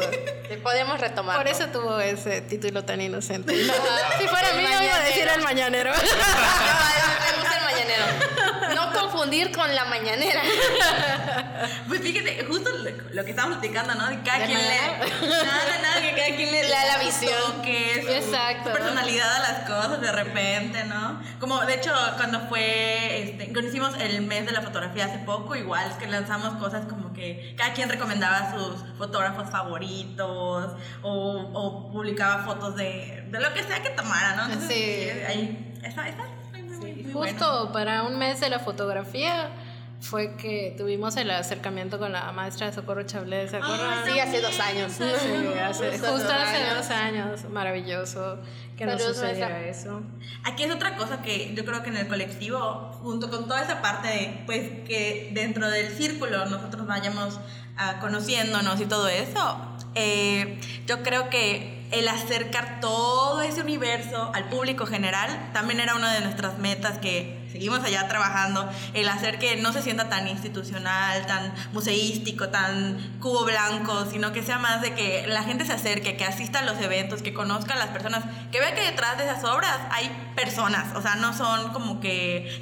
podemos retomar. Por eso tuvo ese título tan inocente. (laughs) si fuera mí, no iba a decir el mañanero. Mañanero. No confundir con la mañanera. (laughs) Pues fíjate, justo lo que estábamos platicando, ¿no? De cada quien le. (laughs) Nada, nada, que cada quien le. da la visión. Que es Exacto. Su personalidad a las cosas de repente, ¿no? Como de hecho, cuando fue. Este, cuando hicimos el mes de la fotografía hace poco, igual es que lanzamos cosas como que cada quien recomendaba sus fotógrafos favoritos o, o publicaba fotos de, de, lo que sea que tomara, ¿no? Entonces, sí. Ahí, esa, esa, justo para un mes de la fotografía fue que tuvimos el acercamiento con la maestra Socorro Chablé, ¿se acuerdan? sí, hace dos años. Sí, hace, justo, hace dos años. Maravilloso que nos sucediera eso. Aquí es otra cosa que yo creo que en el colectivo, junto con toda esa parte de, pues, que dentro del círculo nosotros vayamos uh, conociéndonos y todo eso, eh, yo creo que el acercar todo ese universo al público general también era una de nuestras metas que seguimos allá trabajando, el hacer que no se sienta tan institucional, tan museístico, tan cubo blanco, sino que sea más de que la gente se acerque, que asista a los eventos, que conozca a las personas, que vea que detrás de esas obras hay personas, o sea, no son como que...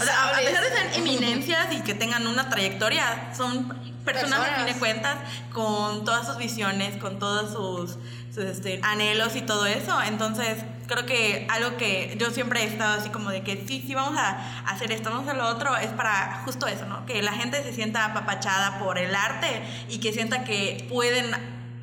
O sea, a pesar de ser eminencias y que tengan una trayectoria, son personas, a fin de cuentas con todas sus visiones, con todos sus, este, anhelos y todo eso. Entonces, creo que algo que yo siempre he estado así como de que sí, sí vamos a hacer esto, vamos a hacer lo otro, es para justo eso, ¿no? Que la gente se sienta apapachada por el arte y que sienta que pueden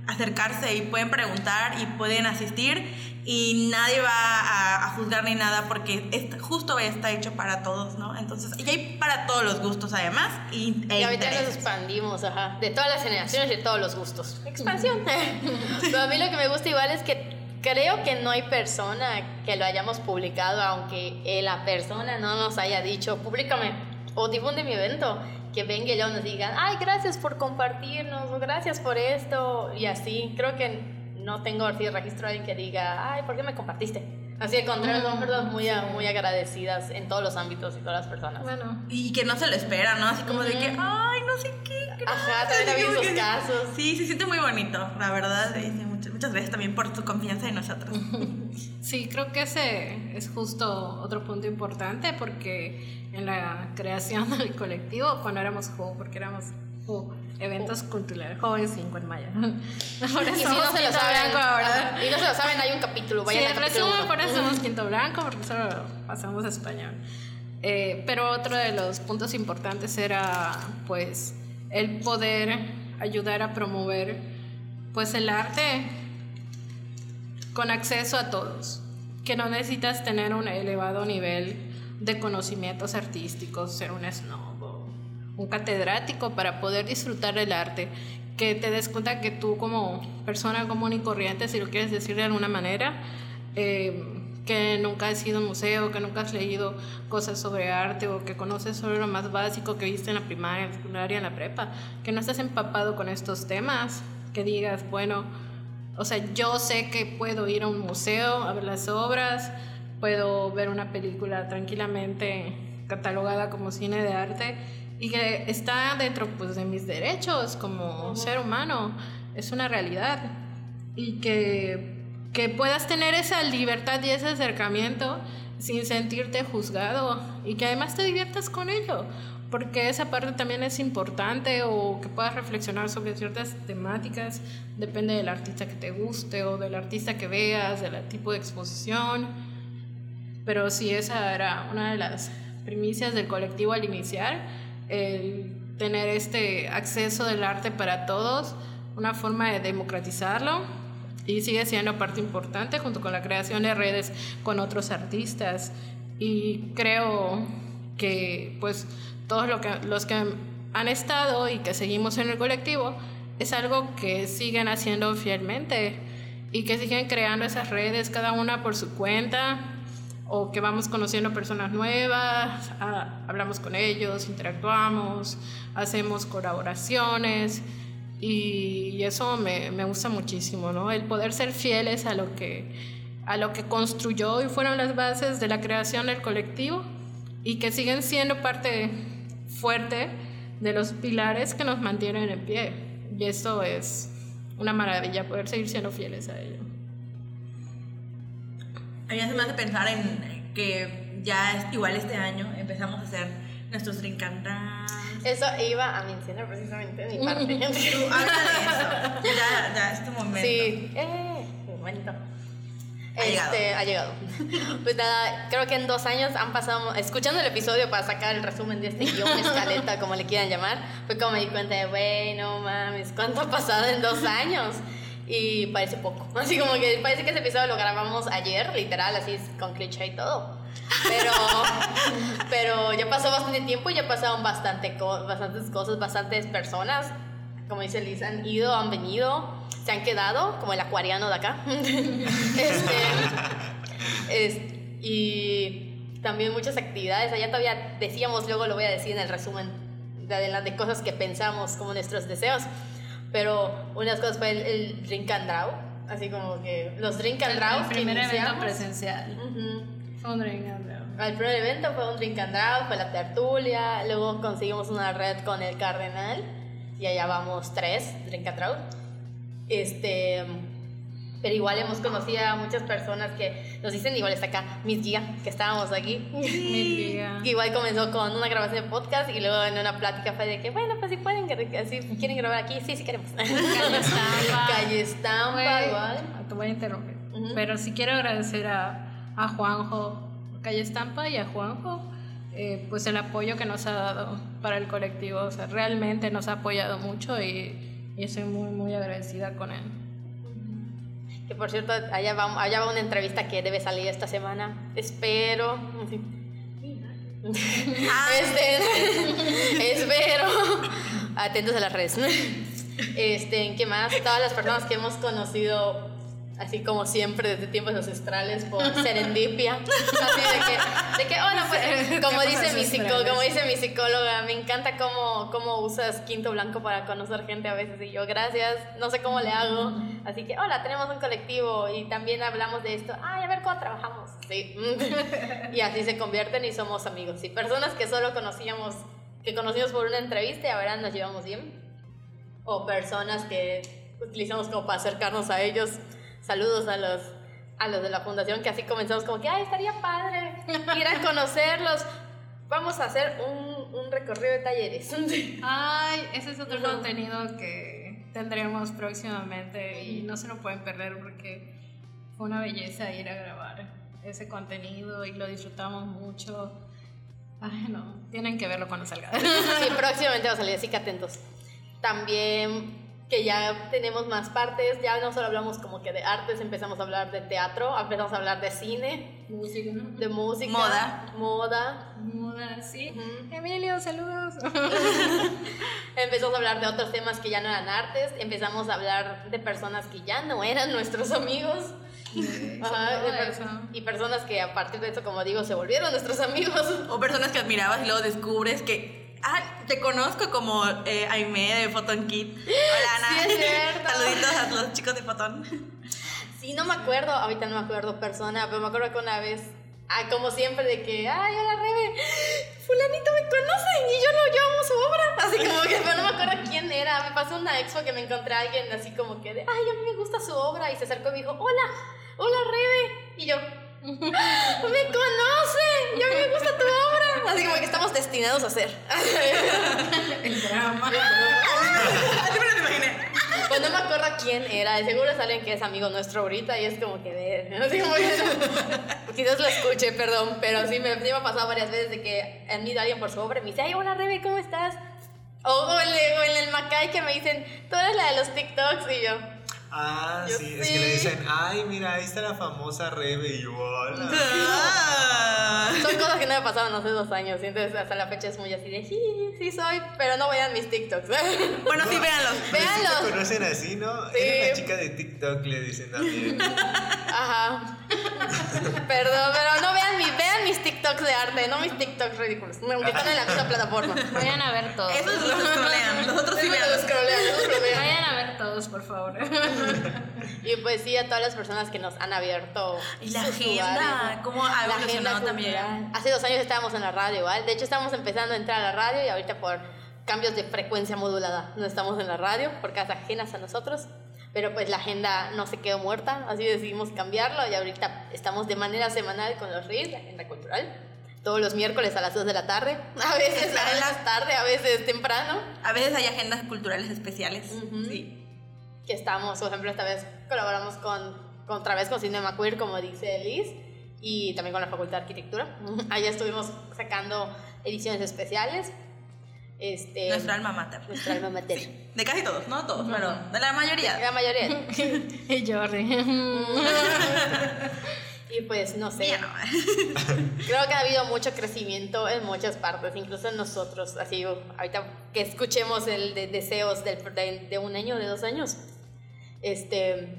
acercarse y pueden preguntar y pueden asistir y nadie va a, a juzgar ni nada porque es, justo está hecho para todos, ¿no? Entonces, y hay para todos los gustos además y, e Y ahorita nos expandimos, ajá, de todas las generaciones y de todos los gustos. Expansión. (laughs) Pero a mí lo que me gusta igual es que creo que no hay persona que lo hayamos publicado, aunque la persona no nos haya dicho, públicame o difunde mi evento, que venga y ya nos digan, ay, gracias por compartirnos, gracias por esto, y así. Creo que no tengo así registro de alguien que diga, ay, ¿por qué me compartiste? Así al contrario, son personas muy, muy agradecidas en todos los ámbitos y todas las personas. Bueno, Y que no se lo espera, ¿no? Así como de que, ay, no sé qué. gracias". Ajá, también ha Así habido como esos casos. Sí, se siente muy bonito, la verdad. sí, muchas, muchas gracias también por tu confianza en nosotros. (laughs) Sí, creo que ese es justo otro punto importante porque en la creación del colectivo, cuando éramos JO, porque éramos Eventos culturales, jóvenes 5 en mayo. Ahora Y si no se lo saben, Blanco ahora. y no se lo saben, hay un capítulo, Sí, vayan en al capítulo resumen, por eso somos Quinto Blanco, porque solo pasamos a español. Eh, pero otro de los puntos importantes era, pues, el poder ayudar a promover, pues, el arte con acceso a todos. Que no necesitas tener un elevado nivel de conocimientos artísticos, ser un snob un catedrático para poder disfrutar del arte. Que te des cuenta que tú como persona común y corriente, si lo quieres decir de alguna manera, eh, que nunca has ido a un museo, que nunca has leído cosas sobre arte o que conoces solo lo más básico que viste en la primaria, en la secundaria, en la prepa, que no estás empapado con estos temas, que digas, bueno, o sea, yo sé que puedo ir a un museo a ver las obras, puedo ver una película tranquilamente catalogada como cine de arte y que está dentro pues, de mis derechos como ser humano, es una realidad. Y que, que puedas tener esa libertad y ese acercamiento sin sentirte juzgado. Y que además te diviertas con ello. Porque esa parte también es importante o que puedas reflexionar sobre ciertas temáticas, depende del artista que te guste o del artista que veas, del tipo de exposición. Pero sí, esa era una de las primicias del colectivo al iniciar, el tener este acceso del arte para todos, una forma de democratizarlo y sigue siendo parte importante junto con la creación de redes con otros artistas. Y creo que pues todos lo que, los que han estado y que seguimos en el colectivo es algo que siguen haciendo fielmente y que siguen creando esas redes cada una por su cuenta o que vamos conociendo personas nuevas, a- hablamos con ellos, interactuamos, hacemos colaboraciones y, y eso me, me gusta muchísimo, ¿no? El poder ser fieles a lo que a lo que construyó y fueron las bases de la creación del colectivo y que siguen siendo parte fuerte de los pilares que nos mantienen en pie. Y eso es una maravilla, poder seguir siendo fieles a ello. A mí se me hace pensar en que ya es- igual este año empezamos a hacer nuestros dance. Eso iba a mencionar precisamente mi parte. (laughs) Tú habla de eso. Ya, ya es tu momento. Sí, eh, momento. Ha Este, ha llegado. Pues nada, creo que en dos años han pasado, escuchando el episodio para sacar el resumen de este guion, escaleta, como le quieran llamar, fue como me di cuenta de, güey, no mames, ¿cuánto ha pasado en dos años? Y parece poco. (laughs) Así como que parece que ese episodio lo grabamos ayer, literal, así con cliché y todo. Pero, (laughs) pero ya pasó bastante tiempo ya pasaron bastante co- bastantes cosas, bastantes personas. Como dice Liz, han ido, han venido, se han quedado, como el acuariano de acá. (laughs) este, es- y también muchas actividades. Allá todavía decíamos, luego lo voy a decir en el resumen de adelante, cosas que pensamos como nuestros deseos. Pero unas cosas fue el, el Drink and Draw, así como que los Drink and el que primer evento presencial. Ujú. Fue un drink and draw. El primer evento fue un drink and drive, fue la tertulia, luego conseguimos una red con el Cardenal y allá vamos tres, drink and drive. Este, pero igual hemos conocido a muchas personas que nos dicen, igual está acá, Miss Giga, que estábamos aquí. Tía. (laughs) Que igual comenzó con una grabación de podcast y luego en una plática fue de que, bueno, pues si pueden, si quieren grabar aquí, sí, sí queremos. Calle Estampa. (laughs) Calle Estampa, igual. Te voy a interrumpir. Ujú. Pero sí quiero agradecer a, a Juanjo, Calle Estampa y a Juanjo, eh, pues el apoyo que nos ha dado para el colectivo. O sea, realmente nos ha apoyado mucho y, y estoy muy, muy agradecida con él. Que por cierto, allá va, allá va una entrevista que debe salir esta semana. Espero. Este, (laughs) espero. Atentos a las redes. Este, ¿qué más? Todas las personas que hemos conocido, así como siempre, desde tiempos ancestrales, por serendipia. (laughs) Así de que, de que hola, pues, como dice, mi psicó- como dice mi psicóloga, me encanta cómo, cómo usas quinto blanco para conocer gente a veces. Y yo, gracias, no sé cómo le hago. Así que, hola, tenemos un colectivo y también hablamos de esto. Ay, a ver cómo trabajamos. Sí. (laughs) y así se convierten y somos amigos. Y personas que solo conocíamos, que conocimos por una entrevista y ahora nos llevamos bien o personas que utilizamos como para acercarnos a ellos. Saludos a los, a los de la fundación que así comenzamos como que, ay, estaría padre (laughs) ir a conocerlos. Vamos a hacer un, un recorrido de talleres. (laughs) Ay, ese es otro Ujú. contenido que tendremos próximamente y no se lo pueden perder porque fue una belleza ir a grabar ese contenido y lo disfrutamos mucho. Ay, no, tienen que verlo cuando salga. (laughs) Sí, próximamente va a salir, así que atentos. También que ya tenemos más partes, ya no solo hablamos como que de artes, empezamos a hablar de teatro, empezamos a hablar de cine, Música, ¿no? de música, Moda. moda, Moda, sí. Emilio, saludos. (laughs) Empezamos a hablar de otros temas que ya no eran artes, empezamos a hablar de personas que ya no eran nuestros amigos. (laughs) Ajá, eso. y personas que a partir de eso, como digo, se volvieron nuestros amigos. O personas que admirabas y luego descubres que, ah, te conozco como eh, Aime de Photon Kit. (gasps) Hola, Ana. Sí, es cierto. (laughs) Saluditos a los chicos de Photon. (laughs) Sí, no me acuerdo, ahorita no me acuerdo persona, pero me acuerdo que una vez, ah, como siempre, de que, ay, hola Rebe, fulanito me conoce y yo no, yo amo su obra. Así como que, pero no me acuerdo quién era. Me pasó una expo que me encontré a alguien así como que de, ay, a mí me gusta su obra. Y se acercó y me dijo, hola, hola Rebe. Y yo, "Ah, me conoce, y a mí me gusta tu obra. Así como que estamos destinados a ser. El drama. Me lo imaginé. Pues no me acuerdo quién era, de seguro es alguien que es amigo nuestro ahorita y es como que de, así como que quizás lo escuche, perdón, pero sí me, sí me ha pasado varias veces de que admiro a alguien por su obra y me dice, ay, hola Rebe, ¿cómo estás? O, o en, el- o en el Macay que me dicen, tú eres la de los TikToks y yo, Ah, Yo sí, es sí. que le dicen, ay, mira, ahí está la famosa Rebe y yo, hola. Ah. son cosas que no me pasaron hace dos años y entonces hasta la fecha es muy así de, sí, sí soy, pero no vean mis TikToks. (laughs) Bueno, sí, véanlos. Sí Véanlos. te conocen así, ¿no? Sí. Eres la chica de TikTok, le dicen también. Ajá. (laughs) Perdón, pero no vean, mi, vean mis TikToks de arte, no mis TikToks ridículos, aunque están en la misma plataforma. Vayan a ver todos. Esos los scrollean. Los otros sí Sí, me lo véanlos. scrollean, lo scrollean. A todos, por favor. (laughs) Y pues sí, a todas las personas que nos han abierto. Y la agenda, lugares. cómo ha evolucionado también. Hace dos años estábamos en la radio igual. De hecho, estábamos empezando a entrar a la radio y ahorita por cambios de frecuencia modulada no estamos en la radio por casas ajenas a nosotros. Pero pues la agenda no se quedó muerta, así decidimos cambiarlo y ahorita estamos de manera semanal con los RIS, la agenda cultural. Todos los miércoles a las 2 de la tarde, (laughs) a veces a veces tarde, a veces temprano. A veces hay agendas culturales especiales. Ujú. Sí. Que estamos, por ejemplo, esta vez colaboramos con, con otra vez con Cinema Queer, como dice Liz, y también con la Facultad de Arquitectura. (laughs) Allá estuvimos sacando ediciones especiales. Este, Nuestra alma mater. nuestra alma mater. (laughs) Sí. De casi todos, no todos, pero de la mayoría. La mayoría. (laughs) y Jordi. y pues, no sé. Mía no. Creo que ha habido mucho crecimiento en muchas partes, incluso en nosotros. Así, ahorita que escuchemos el de deseos del, de, de un año, de dos años. Este,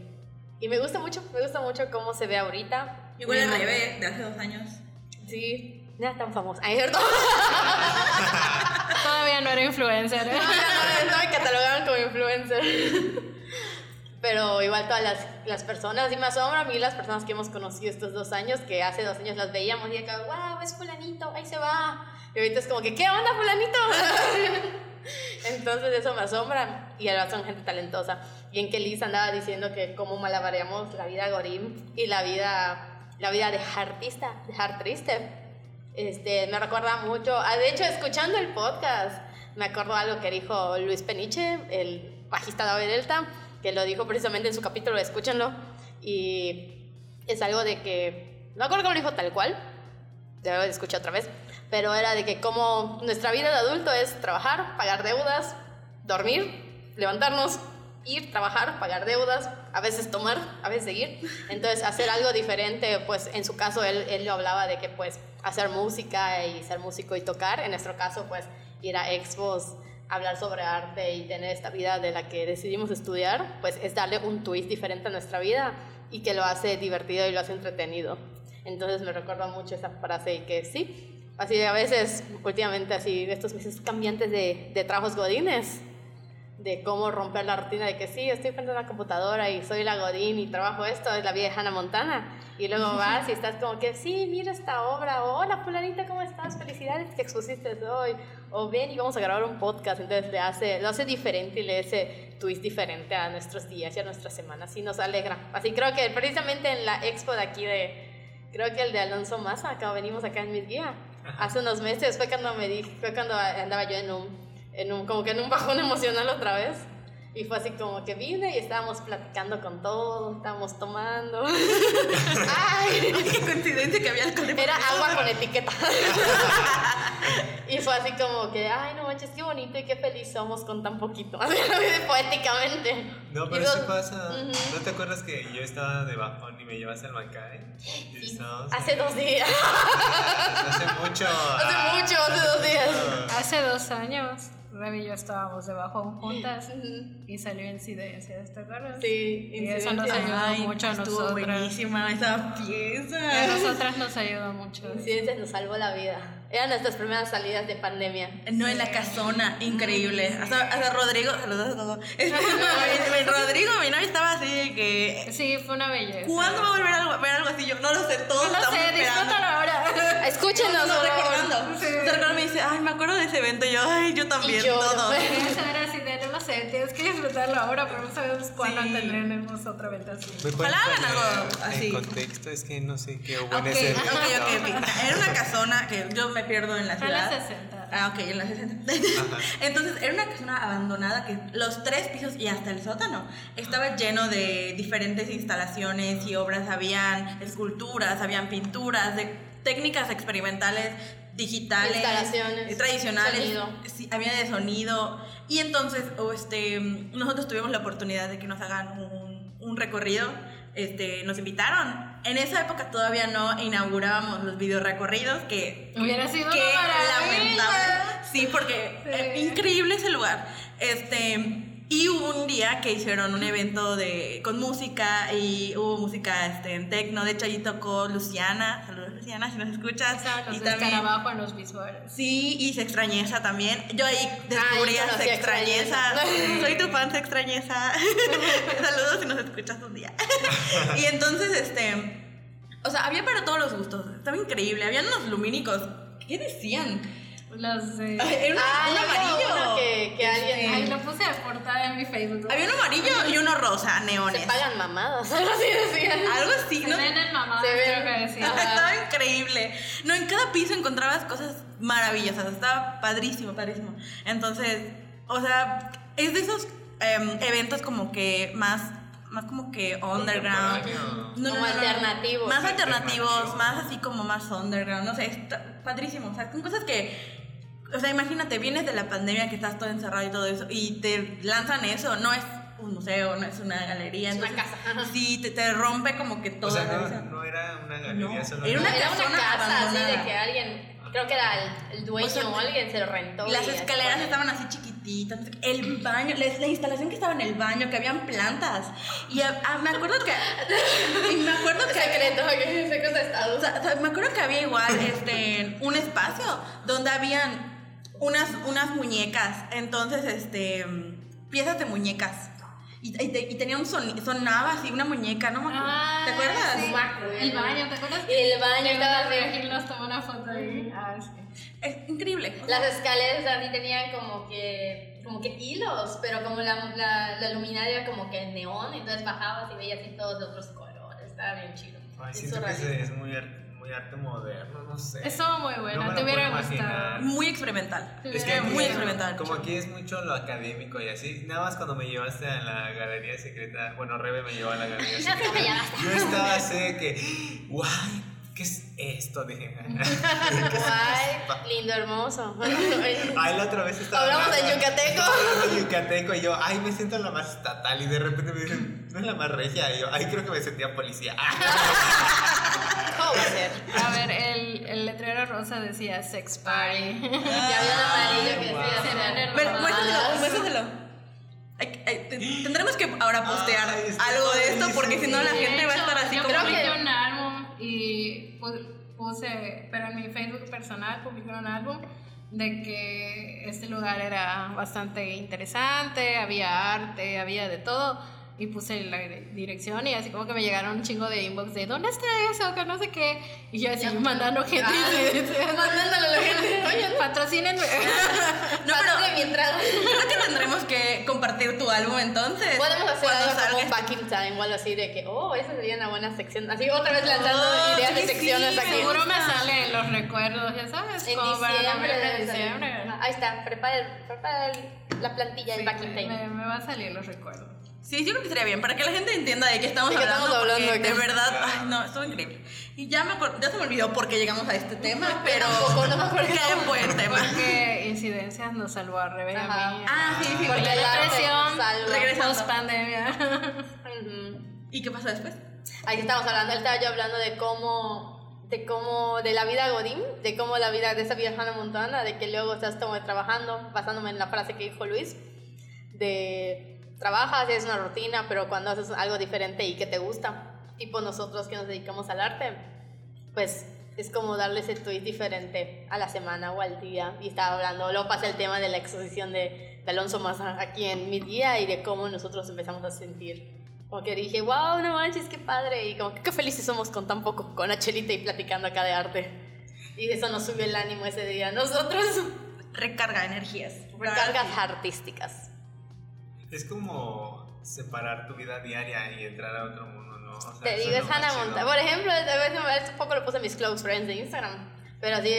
y me gusta mucho, me gusta mucho cómo se ve ahorita. Igual el bebé de hace dos años. Sí, no es tan famosa. Ay, ¿cierto? (laughs) Todavía no era influencer. No, no, no me catalogaron como influencer. Pero igual todas las, las personas, y me asombra a mí las personas que hemos conocido estos dos años, que hace dos años las veíamos y acá, wow, es fulanito, ahí se va. Y ahorita es como que, ¿qué onda, fulanito? (laughs) Entonces eso me asombra y además son gente talentosa. Y en que Liz andaba diciendo que cómo malabareamos la vida Gorim y la vida, la vida de artista, de hard triste. Este, me recuerda mucho, de hecho escuchando el podcast, me acuerdo algo que dijo Luis Peniche, el bajista de Delta, que lo dijo precisamente en su capítulo, escúchenlo, y es algo de que, no acuerdo cómo lo dijo tal cual, debo de escuchar otra vez, pero era de que como nuestra vida de adulto es trabajar, pagar deudas, dormir, levantarnos, ir, trabajar, pagar deudas, a veces tomar, a veces seguir. Entonces, hacer algo diferente, pues en su caso él, él lo hablaba de que pues hacer música y ser músico y tocar. En nuestro caso, pues ir a expos, hablar sobre arte y tener esta vida de la que decidimos estudiar, pues es darle un twist diferente a nuestra vida y que lo hace divertido y lo hace entretenido. Entonces me recuerda mucho esa frase y que sí, Así a veces, últimamente, así, estos meses cambiantes de, de trabajos godines, de cómo romper la rutina de que sí, estoy frente a una computadora y soy la godín y trabajo esto, es la vida de Hannah Montana. Y luego (laughs) vas y estás como que, sí, mira esta obra, o hola fulanita, ¿cómo estás? Felicidades que expusiste hoy. O ven y vamos a grabar un podcast. Entonces le hace, lo hace diferente y le hace twist diferente a nuestros días y a nuestras semanas y nos alegra. Así creo que precisamente en la expo de aquí de, creo que el de Alonso Maza, acá venimos acá en mi guía hace unos meses fue cuando me dije, fue cuando andaba yo en un, en un, como que en un bajón emocional otra vez. Y fue así como que vine y estábamos platicando con todos, estábamos tomando. (laughs) ¡Ay! ¡Qué coincidencia que había alcohol! Era agua con etiqueta. (laughs) y fue así como que, ay, no manches, qué bonito y qué feliz somos con tan poquito. (laughs) Poéticamente. No, pero sí pasa. ¿No te acuerdas que yo estaba de bajón y me llevaste al Mancay? hace dos días. hace mucho. Hace mucho, hace dos días. Hace dos años. Remy y yo estábamos debajo juntas (laughs) y salió incidencia, ¿te acuerdas? Sí, y eso nos ayudó mucho a nosotras. buenísima esa pieza. Y a nosotras nos ayudó mucho. Incidencia nos salvó la vida. Eran nuestras primeras salidas de pandemia. No, en la casona, increíble. Hasta, hasta Rodrigo, saludos a todos. (laughs) (laughs) Rodrigo, mi novio estaba así de que. Sí, fue una belleza. ¿Cuándo va a volver a ver algo así? Yo no lo sé, todos no lo sé, disfrútalo ahora. Escúchenos, no, no, recordando. Sí. recordando me dice, ay, me acuerdo de ese evento. Y yo, ay, yo también, y yo, todo. Eso era así de, no lo sé, tienes que disfrutarlo ahora, pero no sabemos cuándo sí. tendremos otra evento así. Ojalá hagan algo así. El contexto es que no sé qué hubo okay, en ese evento. Ok, ok, ok. Era una casona que yo me pierdo en la ciudad. En la 60. Ah, ok, en la 60. (laughs) Entonces, era una casona abandonada que los tres pisos y hasta el sótano estaba lleno de diferentes instalaciones y obras. Habían esculturas, habían pinturas, de técnicas experimentales digitales, instalaciones, tradicionales, sonido. Sí, había de sonido. Y entonces, este, nosotros tuvimos la oportunidad de que nos hagan un, un recorrido este, nos invitaron. En esa época todavía no inaugurábamos los video recorridos que hubiera sido que lamentable. Sí, porque sí. Eh, increíble ese lugar. Este y hubo un día que hicieron un evento de, con música y hubo música este, en tecno. De hecho, allí tocó Luciana. Saludos, Luciana, si nos escuchas. Los y también en los visuales. Sí, y se extrañeza también. Yo ahí descubrí a se extrañeza. Soy tu fan, se extrañeza. (laughs) Saludos si nos escuchas un día. y entonces, este. O sea, había para todos los gustos. Estaba increíble. Habían unos lumínicos. ¿Qué decían? Los de. (laughs) Ay, era ah, un amarillo. Uno que, que alguien. Ay, lo puse de portada en mi Facebook. Había uno amarillo y uno rosa, neones. Se pagan mamadas, (laughs) algo así decían. Algo así, Se ¿no? venden mamadas, Se creo ven- que decía. Ajá. Estaba increíble. No, en cada piso encontrabas cosas maravillosas. Estaba padrísimo, padrísimo. Entonces, o sea, es de esos em, eventos como que más. Más como que underground. Contemporáneo. Como alternativos. Más alternativos, Alternativos. más así como más underground. No sé, está padrísimo. O sea, son cosas que. O sea, imagínate, vienes de la pandemia que estás todo encerrado y todo eso, y te lanzan eso. No es un museo, no es una galería. Es una casa. Sí, te, te rompe como que O toda sea, no, era una galería, No, solo era una Era una casa así abandonada. de que alguien, creo que era el, el dueño O sea, o alguien se lo rentó. Las escaleras así. estaban así chiquititas. El baño, la, la instalación que estaba en el baño, que habían plantas. Y ah, ah, me acuerdo que. y me acuerdo que. Secreto, de Estado. O sea, o sea, me acuerdo que había igual este, un espacio donde habían unas, unas muñecas. Entonces, este. piezas de muñecas. Y, y te- y tenía un sonido, sonaba así, una muñeca, ¿no. Ah, ¿Te acuerdas? sí. Acuerdo. El baño, ¿te acuerdas? El baño estaba así. Nos tomó una foto ahí. Ah, sí. Es increíble. o sea, Las escaleras así tenían como que, como que hilos, pero como la, la, la luminaria como que neón, entonces bajabas y veías así todos de otros colores. Estaba bien chido. Ay, siento que es muy, ar- muy arte moderno, no sé. Estuvo muy bueno, No me te hubiera puedo gustado. imaginar. muy experimental. Es que muy experimental. Como aquí es mucho lo académico y así, nada más cuando me llevaste a la galería secreta, bueno, Rebe me llevó a la galería (laughs) secreta. Yo estaba así de que, guay, ¿qué es esto? Dije, (laughs) ¿qué es esto? Guay, lindo, hermoso. (laughs) Ay, la otra vez estaba Hablamos de yucateco. (laughs) de yucateco y yo, ay, me siento la más estatal y de repente me dicen, no es la más regia. Y yo, ay, creo que me sentía policía. ¿Cómo va a ser? A ver, el, el letrero rosa decía sex party. Y había un amarillo que Wow. decía ser- Pero, hermosas. muéstraselo, muéstraselo. Ay, ay, te- tendremos que ahora postear Ay, algo de esto porque si no la gente va a estar así yo como publiqué que- y pu- puse, pero en mi Facebook personal un álbum de que este lugar era bastante interesante, había arte, había de todo. Y puse la dire- dirección y así como que me llegaron un chingo de inbox de ¿dónde está eso? Que no sé qué. Y yo así Ya. mandando gente. Ah, (laughs) mandándole a la gente. Oye, Patrocínenme. (laughs) No, pero pásame mi entrada. creo que tendremos que compartir tu álbum entonces. Podemos hacer algo como un back in time o algo así de que, oh, esa sería una buena sección. Así otra vez lanzando Oh, ideas de sí, secciones sí, aquí. Seguro me salen los recuerdos, ya sabes, En como para diciembre. noviembre, debe salir. diciembre. Ahí está, prepara, el- prepara el- la plantilla del Sí, back in me, time. me- me va a salir los recuerdos. Sí, yo creo que sería bien, para que la gente entienda de qué estamos De qué hablando. estamos hablando de verdad, Claro. ay, no, estuvo increíble. Y ya, me ya se me olvidó por qué llegamos a este tema, (laughs) pero tampoco, no me acuerdo (laughs) qué buen tema. Porque incidencias nos salvó a Rebe a mí. Ah, sí, sí, Porque arte depresión. Post pandemia. ¿Y qué pasó después? Ahí estamos hablando, él estaba yo hablando de cómo, de cómo, de la vida Godín, de cómo la vida de esa vida Hannah Montana, de que luego estás como trabajando, basándome en la frase que dijo Luis, de trabajas, es una rutina, pero cuando haces algo diferente y que te gusta, tipo nosotros que nos dedicamos al arte, pues es como darle ese tweet diferente a la semana o al día. Y estaba hablando, luego pasa el tema de la exposición de, de Alonso Maza aquí en mi día y de cómo nosotros empezamos a sentir. Como que dije, wow, no manches, qué padre. Y como que qué felices somos con tan poco, con la chelita y platicando acá de arte. Y eso nos subió el ánimo ese día. Nosotros, Recarga energías. recargas artísticas. Es como separar tu vida diaria y entrar a otro mundo, ¿no? O sea, Te digo, es más Hannah. Montana. Por ejemplo, a veces hace poco lo puse en mis close friends de Instagram. Pero así,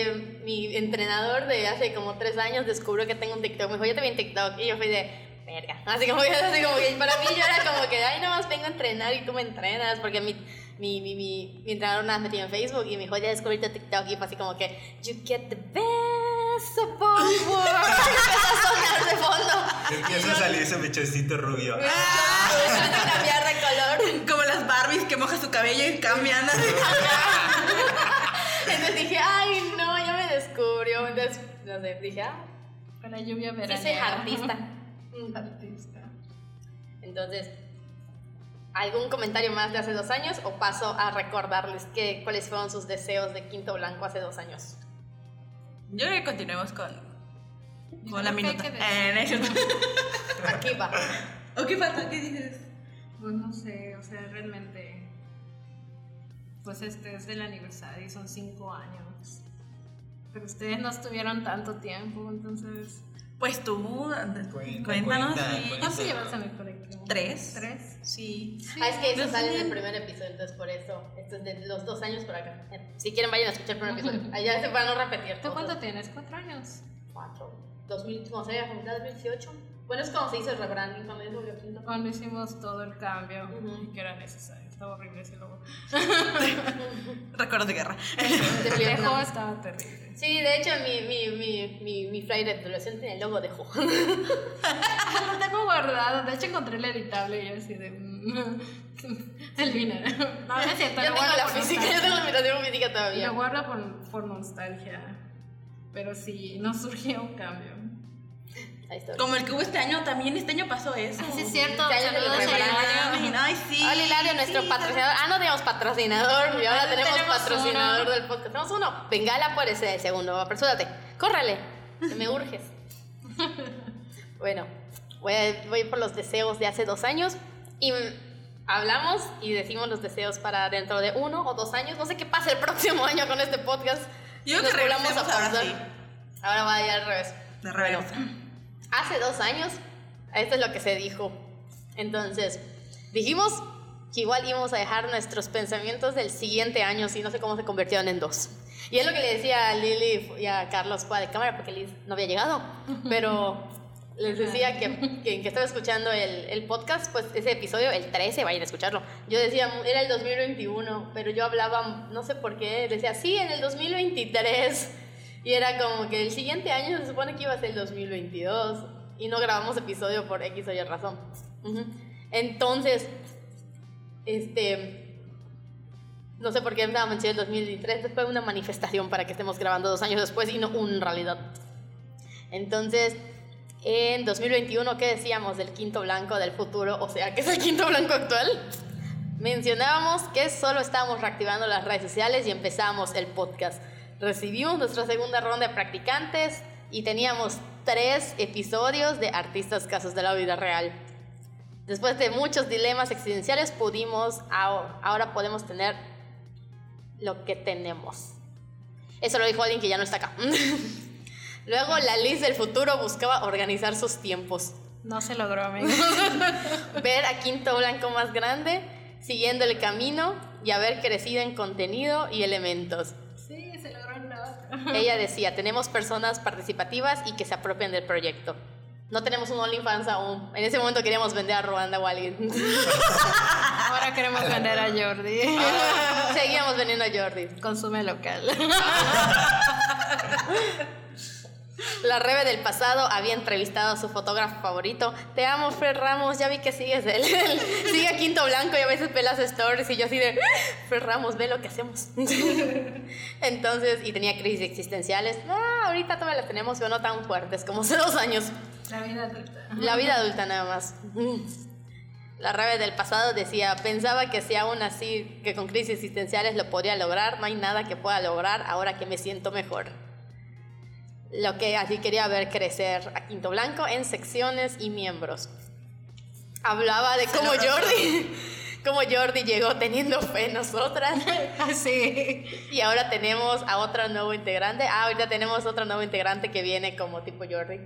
mi entrenador de hace como tres años descubrió que tengo un TikTok. Me dijo, yo te vi en TikTok. Y yo fui de, verga. (laughs) Así como que, (laughs) así como que para mí yo era como que, ay, nomás vengo a entrenar y tú me entrenas. Porque mi, mi, mi, mi, mi entrenador nada metido en Facebook y me dijo, ya descubrí tu TikTok. Y fue así como que, you get the best Y (laughs) empezó a sonar de fondo. Empieza a salir ese mechecito rubio. Ah, a cambiar de color. Como las Barbies que moja su cabello y cambian. (laughs) Entonces dije, ay, no, ya me descubrió. Entonces, no sé, dije, ah, Con la lluvia veraniega. soy artista. Artista. Entonces, ¿algún comentario más de hace dos años o paso a recordarles que, cuáles fueron sus deseos de Quinto Blanco hace dos años? Yo creo que continuemos con, con la minuta. Eh. (laughs) Aquí va. ¿O qué falta? ¿Qué dices? Pues no sé, o sea, realmente. Pues este es el aniversario y son cinco años. Pero ustedes no estuvieron tanto tiempo, entonces. Pues tú, cuéntanos. cuenta, sí. cuenta. ¿Cuánto llevas a mi colectivo? ¿Tres? ¿Tres? Sí. Ah, es que eso Yo sale en sí. el primer episodio, entonces por eso. Esto es de los dos años por acá. Si quieren, vayan a escuchar el primer episodio. (laughs) Allá se van a no repetir. ¿Tú cosas. cuánto tienes? ¿Cuatro años? Cuatro. 2000, no sé, a mitad de 2018. Bueno, es como se hizo el rebranding cuando. Cuando hicimos todo el cambio Ujú. que era necesario. Estaba horrible ese logo. (laughs) (laughs) Recuerdos de guerra. De dejo estaba terrible. Sí, de hecho, mi, mi, mi, mi, mi flyer de adolescente tiene el logo de Jo. (laughs) Lo tengo guardado. De hecho, encontré el editable y yo así de. mm, (laughs) el vino. No, no es cierto. Yo lo tengo la física, yo tengo la invitación física Lo todavía. guardo por, por nostalgia. Pero sí, no surgió un cambio. Como el que hubo este año, también este año pasó eso. Ah, sí, es cierto. Ya, ya Saludos a. Hilario. Ay, sí. Hola Hilario, nuestro sí, patrocinador. Ah, no teníamos patrocinador y ahora tenemos, tenemos patrocinador uno. del podcast. Tenemos uno. Bengala por ese segundo. Apresúrate. Córrale. Me urges. (laughs) bueno, voy a, voy por los deseos de hace dos años y hablamos y decimos los deseos para dentro de uno o dos años. No sé qué pasa el próximo (laughs) año con este podcast. Yo creo que regresemos ahora sí. Ahora va a ir al revés. De revés. Bueno, hace dos años, esto es lo que se dijo. Entonces, dijimos que igual íbamos a dejar nuestros pensamientos del siguiente año, si no sé cómo se convirtieron en dos. Y es lo que le decía a Lili y a Carlos fuera de cámara, porque Liz no había llegado. Pero les decía que, que, estaba escuchando el, el podcast, pues ese episodio, el 13, vayan a escucharlo. Yo decía, era el 2021, pero yo hablaba, no sé por qué, decía, sí, en el 2023. Y era como que el siguiente año se supone que iba a ser el 2022 y no grabamos episodio por X o Y razón. Entonces, este, no sé por qué estábamos en el 2023, fue una manifestación para que estemos grabando dos años después y no en realidad. Entonces, en 2021, ¿qué decíamos del quinto blanco del futuro? O sea, ¿qué es el quinto blanco actual? Mencionábamos que solo estábamos reactivando las redes sociales y empezamos el podcast. Recibimos nuestra segunda ronda de practicantes y teníamos tres episodios de artistas casos de la vida real. Después de muchos dilemas existenciales pudimos, ahora, podemos tener lo que tenemos. Eso lo dijo alguien que ya no está acá. (laughs) Luego la Liz del futuro buscaba organizar sus tiempos. No se logró, amigos. (laughs) Ver a Quinto Blanco más grande, siguiendo el camino y haber crecido en contenido y elementos. Ella (laughs) decía, tenemos personas participativas y que se apropian del proyecto. No tenemos un OnlyFans aún. En ese momento queríamos vender a Ruanda o a alguien. (laughs) Ahora queremos vender a Jordi. Seguíamos vendiendo a Jordi. Consume local. (laughs) La Rebe del pasado había entrevistado a su fotógrafo favorito. Te amo, Fer Ramos. Ya vi que sigues él. (laughs) Sigue a Quinto Blanco y a veces pelas stories. Y yo así de, Fer Ramos, ve lo que hacemos. (laughs) Entonces, y tenía crisis existenciales. Ah, ahorita todavía las tenemos, pero no tan fuertes como hace dos años. La vida adulta. La vida adulta nada más. La Rebe del pasado decía, pensaba que si aún así, que con crisis existenciales lo podría lograr, no hay nada que pueda lograr ahora que me siento mejor. Lo que así quería ver crecer a Quinto Blanco en secciones y miembros. Hablaba de cómo Jordi, (laughs) cómo Jordi llegó teniendo fe en nosotras. (laughs) Sí. Y ahora tenemos a otro nuevo integrante. Ah, ahorita tenemos otro nuevo integrante que viene como tipo Jordi.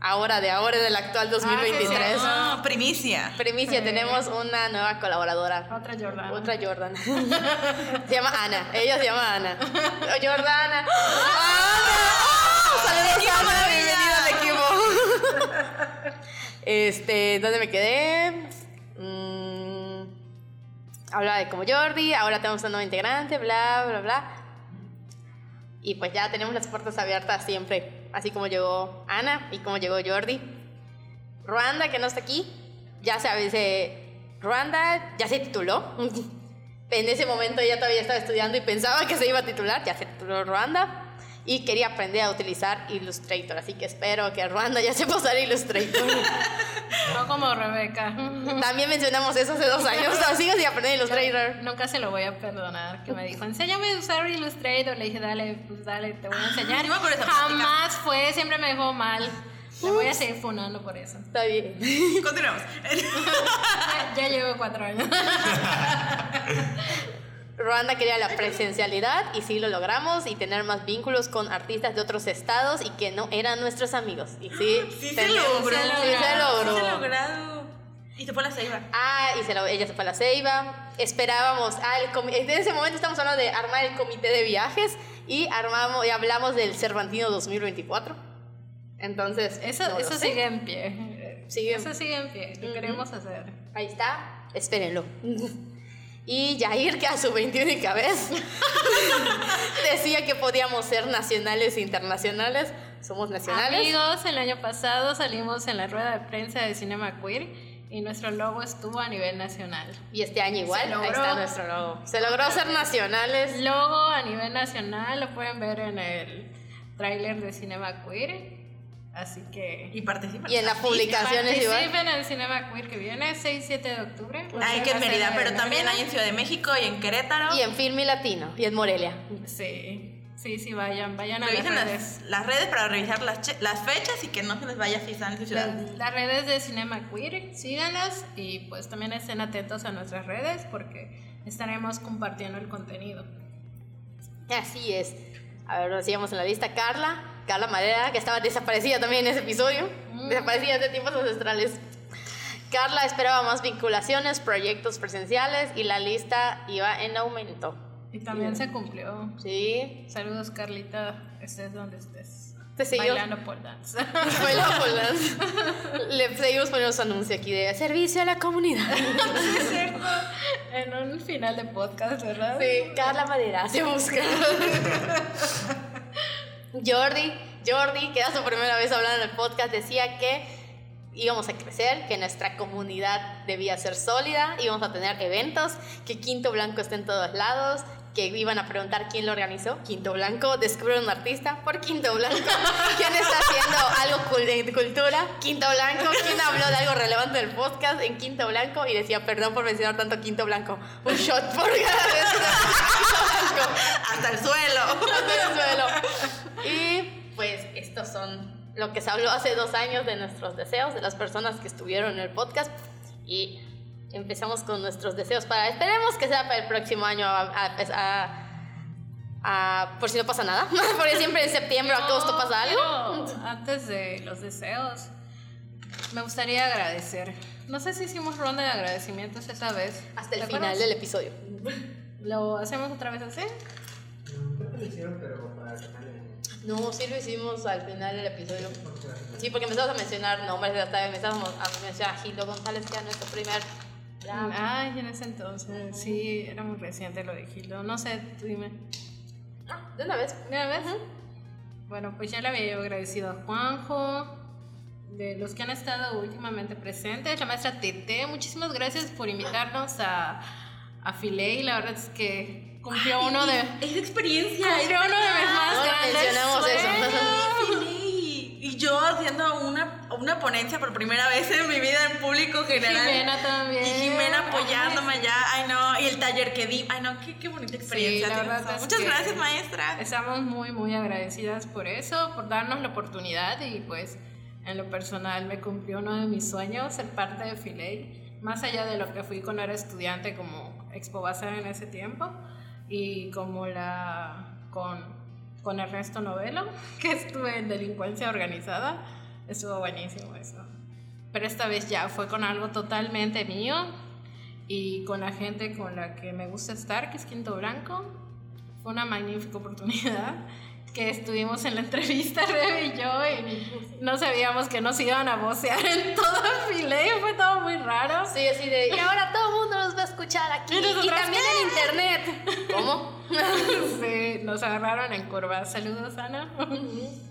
Ahora, de ahora, del actual 2023. Ah, primicia. Primicia, tenemos una nueva colaboradora. Otra Jordana. Otra Jordan. (laughs) se llama Ana. Ella se llama Ana. Jordana. ¡Ana! Este, ¿dónde me quedé? Mm, hablaba de como Jordi. Ahora tenemos un nuevo integrante, bla, bla, bla. Y pues ya tenemos las puertas abiertas siempre. Así como llegó Ana y como llegó Jordi. Ruanda, que no está aquí, ya se se Ruanda ya se tituló. (laughs) En ese momento ella todavía estaba estudiando y pensaba que se iba a titular, ya se tituló Ruanda. Y quería aprender a utilizar Illustrator, así que espero que Ruanda ya sepa usar Illustrator. (laughs) No como Rebeca. También mencionamos eso hace dos años, así que sí aprender Illustrator. Nunca se lo voy a perdonar. Que me dijo, enséñame a usar Illustrator. Le dije, dale, pues dale, te voy a enseñar. me acuerdo de esa Jamás fue, siempre me dejó mal. Le voy a seguir funando por eso. Está bien. Continuemos. (laughs) Ya, ya llevo cuatro años. (laughs) Ruanda quería la presencialidad y sí lo logramos y tener más vínculos con artistas de otros estados y que no eran nuestros amigos. Y sí, (gasps) Sí se logró. Sí se logró. Sí se logrado. Y se fue la ceiba. Ah, y se lo- ella se fue a la Ceiba. Esperábamos al comi- En ese momento estamos hablando de armar el comité de viajes y armamos y hablamos del Cervantino 2024. Entonces, Eso, no eso sigue en pie. Sigue- Eso sigue en pie. Lo queremos hacer. Ahí está, espérenlo. (laughs) Y Jair, que a su 21 vez (laughs) decía que podíamos ser nacionales e internacionales. Somos nacionales. Amigos, el año pasado salimos en la rueda de prensa de Cinema Queer y nuestro logo estuvo a nivel nacional. Y este año igual, Se ahí logró. está nuestro logo. Se logró ser nacionales. Logo a nivel nacional lo pueden ver en el tráiler de Cinema Queer. Así que Y participan. Y en las publicaciones igual. participen en el Cinema Queer que viene 6-7 de octubre. Hay que en Mérida, en pero también hay en Ciudad de México y en Querétaro. Y en Film y Latino. Y en Morelia. Sí. Sí, sí, vayan, vayan a Revisen las redes. las, las redes para revisar las, las fechas y que no se les vaya a fijar en su ciudad. Las, las redes de Cinema Queer, síganlas y pues también estén atentos a nuestras redes porque estaremos compartiendo el contenido. Así es. A ver, nos sigamos en la lista. Carla, Carla Madera, que estaba desaparecida también en ese episodio. Mm. Desaparecida de tiempos ancestrales. Carla esperaba más vinculaciones, proyectos presenciales y la lista iba en aumento. Y también se cumplió. Sí, Saludos Carlita, estés donde estés. te seguimos. Bailando pole dance. Fue la ambulancia. Le seguimos poniendo su anuncio aquí de servicio a la comunidad. (laughs) es cierto. En un final de podcast, ¿verdad? Sí, Carla Madera se busca. (laughs) Jordi, Jordi, que era su primera vez hablando en el podcast, decía que íbamos a crecer, que nuestra comunidad debía ser sólida, íbamos a tener eventos, que Quinto Blanco esté en todos lados, que iban a preguntar quién lo organizó. Quinto Blanco, descubre un artista por Quinto Blanco. (laughs) ¿Quién está haciendo algo de cultura? Quinto Blanco. ¿Quién habló de algo relevante del podcast en Quinto Blanco? Y decía, perdón por mencionar tanto Quinto Blanco. Un shot por cada vez. (laughs) Quinto Blanco. Hasta el suelo. Hasta el suelo. (laughs) Y pues estos son lo que se habló hace dos años de nuestros deseos, de las personas que estuvieron en el podcast. Y empezamos con nuestros deseos para, esperemos que sea para el próximo año, a- a- a- a- por si no pasa nada, (laughs) porque siempre en septiembre o agosto pasa algo. Pero antes de los deseos, me gustaría agradecer. No sé si hicimos ronda de agradecimientos esa vez. Hasta el ¿Te final acuerdas? del episodio. ¿Lo hacemos otra vez así? Creo que lo hicieron, No, sí lo hicimos al final del episodio. Sí, porque empezamos a mencionar nombres, hasta empezamos a mencionar a Gildo González, que era nuestro primer... Ay, en ese entonces, sí, era muy reciente lo de Gildo. No sé, tú dime. Ah, de una vez. ¿Una vez? Bueno, pues ya le había agradecido a Juanjo, de los que han estado últimamente presentes, la maestra Tete, muchísimas gracias por invitarnos a, a Filey, la verdad es que cumplió uno de... Es experiencia. Cumplió uno de mis más No grandes mencionamos eso. Y, y yo haciendo una, una ponencia por primera vez en mi vida en público general. Jimena también. Y Jimena apoyándome allá. Ay, no. Y el taller que di. Ay, no. Qué, qué bonita experiencia. la tienes. verdad es Muchas que- gracias, maestra. Estamos muy, muy agradecidas por eso, por darnos la oportunidad y pues en lo personal me cumplió uno de mis sueños, ser parte de Filey, más allá de lo que fui cuando era estudiante como Expo Bazar en ese tiempo y como la con, con Ernesto Novelo, (laughs) que estuve en delincuencia organizada, estuvo buenísimo eso. Pero esta vez ya fue con algo totalmente mío y con la gente con la que me gusta estar, que es Quinto Blanco. Fue una magnífica oportunidad que estuvimos en la entrevista, (laughs) Rebe y yo, y no sabíamos que nos iban a vocear en toda Fileo, fue todo muy raro. Sí, así de. Y ahora todo el mundo nos va a escuchar aquí. ¿Y también en internet. ¿Cómo? (laughs) Sí, nos agarraron en curva. Saludos, Ana.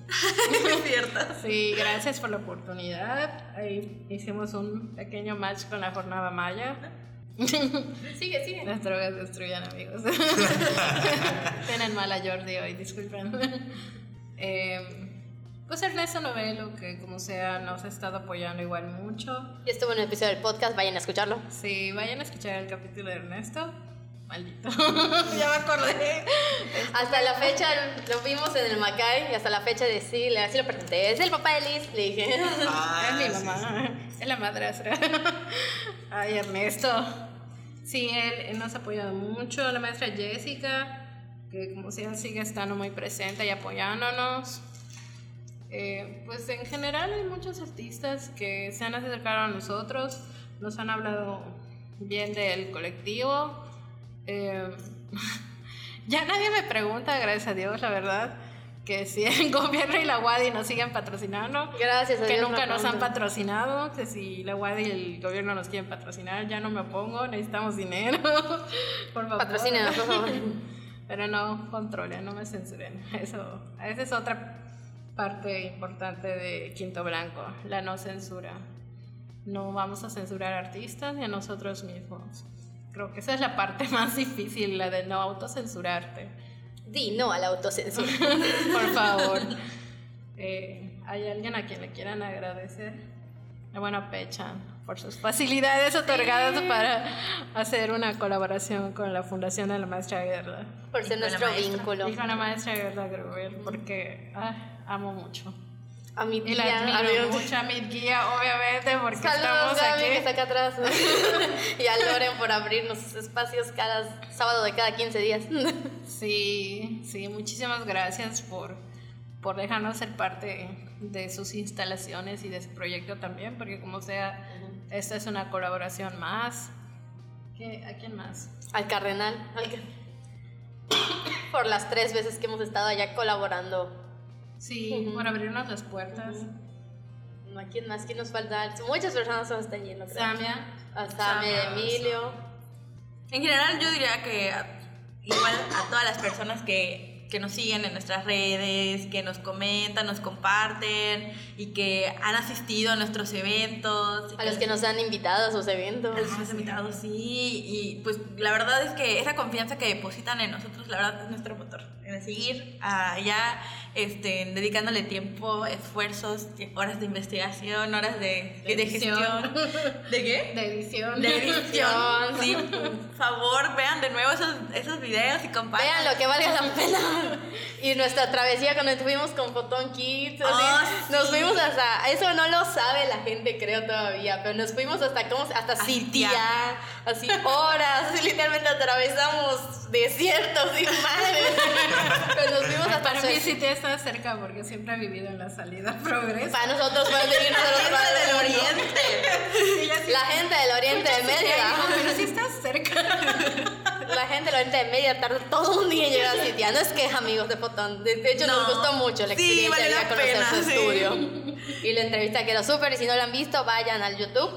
Es (laughs) cierto. Sí, gracias por la oportunidad. Ahí hicimos un pequeño match con la jornada maya. (laughs) Sigue, sigue. Las drogas destruyen amigos. (laughs) Tienen mala Jordi hoy, disculpen. Eh, pues Ernesto Novelo, que como sea nos ha estado apoyando igual mucho. Y estuvo en un episodio del podcast, vayan a escucharlo. Sí, vayan a escuchar el capítulo de Ernesto. Maldito. (laughs) ya me acordé. Hasta la fecha lo vimos en el Macay y hasta la fecha de sí, le, sí lo presenté. Es el papá de Liz, le dije. Ah, es mi sí, mamá, la madrastra. (laughs) Ay, Ernesto. Sí, él, él nos ha apoyado mucho. La maestra Jessica, que como sea, sigue estando muy presente y apoyándonos. Eh, pues en general hay muchos artistas que se han acercado a nosotros, nos han hablado bien del colectivo. Eh, (laughs) ya nadie me pregunta, gracias a Dios, la verdad, que si el (laughs) gobierno y la WADI nos siguen patrocinando Gracias a que Dios. nunca no nos han patrocinado, que si la UAD y el gobierno nos quieren patrocinar, ya no me opongo, necesitamos dinero. (laughs) Por favor. Patrocínenos, por favor. (laughs) Pero no controlen, no me censuren. Eso, esa es otra parte importante de Quinto Blanco, la no censura. No vamos a censurar artistas ni a nosotros mismos. Creo que esa es la parte más difícil, la de no autocensurarte. Di no a la autocensura. (laughs) Por favor. (laughs) Eh, ¿Hay alguien a quien le quieran agradecer? Bueno, Pechan, por sus facilidades otorgadas para hacer una colaboración con la Fundación de la Maestra Gerda. Por ser nuestro vínculo. Y con la Maestra Gerda Gruber, porque ah, amo mucho. A mi Y tía. la a admiro mi- mucho a mi guía, obviamente, porque Saludos, estamos Gaby, que aquí. está acá atrás. (laughs) y a Loren por abrirnos espacios cada sábado de cada 15 días. (laughs) Sí, sí, muchísimas gracias por, por dejarnos ser parte de sus instalaciones y de su proyecto también, porque como sea, esta es una colaboración más. ¿Qué- ¿A quién más? Al Cardenal. al (coughs) por las tres veces que hemos estado allá colaborando. Sí, por abrirnos las puertas. ¿A quién más? ¿Quién nos falta? Muchas personas nos están yendo. creo. Samia, A Samia, Emilio. En general, yo diría que igual a todas las personas que, que nos siguen en nuestras redes, que nos comentan, nos comparten y que han asistido a nuestros eventos. A los que nos han invitado a sus eventos. a los que nos han invitado, sí. Y pues la verdad es que esa confianza que depositan en nosotros, la verdad es nuestro motor. Seguir allá, este, dedicándole tiempo, esfuerzos, horas de investigación, horas de, De de gestión. (laughs) ¿De qué? de edición. De edición. (laughs) Sí, por favor, vean de nuevo esos, esos videos y compartan. Vean lo que valga la pena. (laughs) Y nuestra travesía cuando estuvimos con Photon Kids. así, Ah, Nos sí. fuimos hasta. Eso no lo sabe la gente, creo todavía. Pero nos fuimos hasta. ¿cómo Hasta. Sitia. Así horas. literalmente atravesamos desiertos y mares. Pero nos fuimos hasta. Para mí sí te está cerca porque siempre he vivido en la salida Progreso. Para nosotros fue venirnos del oriente. Y yo así, La gente del oriente de "Escucha, sí, Mérida. Pero sí estás cerca. La gente del oriente de Mérida tardó todo un día en llegar a Sitia. No es queja, amigos de Fotón. De, hecho, nos No. gustó mucho la Sí, experiencia vale de la conocer pena, su sí. estudio. Y la entrevista quedó súper. Y si no la han visto, vayan al YouTube.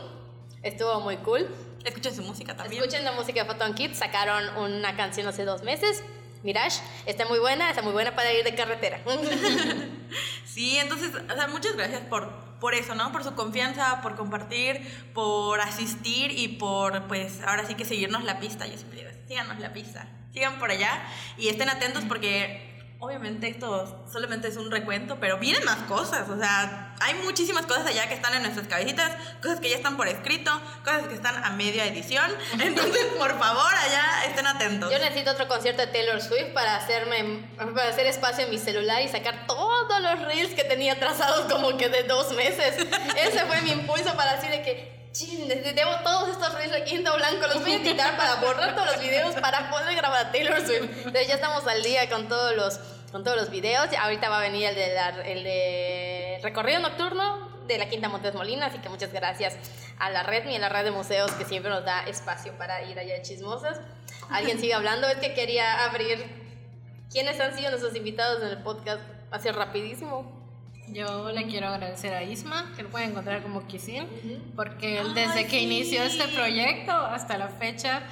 Estuvo muy cool. Escuchen su música también. Escuchen la música de Photon Kids. Sacaron una canción hace dos meses. Mirage. Está muy buena. Está muy buena para ir de carretera. (laughs) (laughs) Sí, entonces, o sea, muchas gracias por, por eso, ¿no? Por su confianza, por compartir, por asistir y por, pues, ahora sí que seguirnos la pista. Yo siempre digo, síganos la pista. Sigan por allá y estén atentos porque obviamente esto solamente es un recuento, pero vienen más cosas. O sea, hay muchísimas cosas allá que están en nuestras cabecitas, cosas que ya están por escrito, cosas que están a media edición. (laughs) Entonces, por favor, allá estén atentos. Yo necesito otro concierto de Taylor Swift para hacerme para hacer espacio en mi celular y sacar todos los reels que tenía trazados como que de dos meses. (laughs) Ese fue mi impulso para así de que "Chin, de- debo todos estos reels aquí en blanco, los voy a editar para borrar todos los videos para poder grabar a Taylor Swift. Entonces ya estamos al día con todos los con todos los videos. Ahorita va a venir el de, la- el de recorrido nocturno de la Quinta Montes Molina, así que muchas gracias a la red y a la red de museos que siempre nos da espacio para ir allá chismosas. Alguien sigue hablando, es que quería abrir quiénes han sido nuestros invitados en el podcast así rapidísimo. Yo le quiero agradecer a Isma, que lo pueden encontrar como Kisin, porque él desde que inició este proyecto hasta la fecha,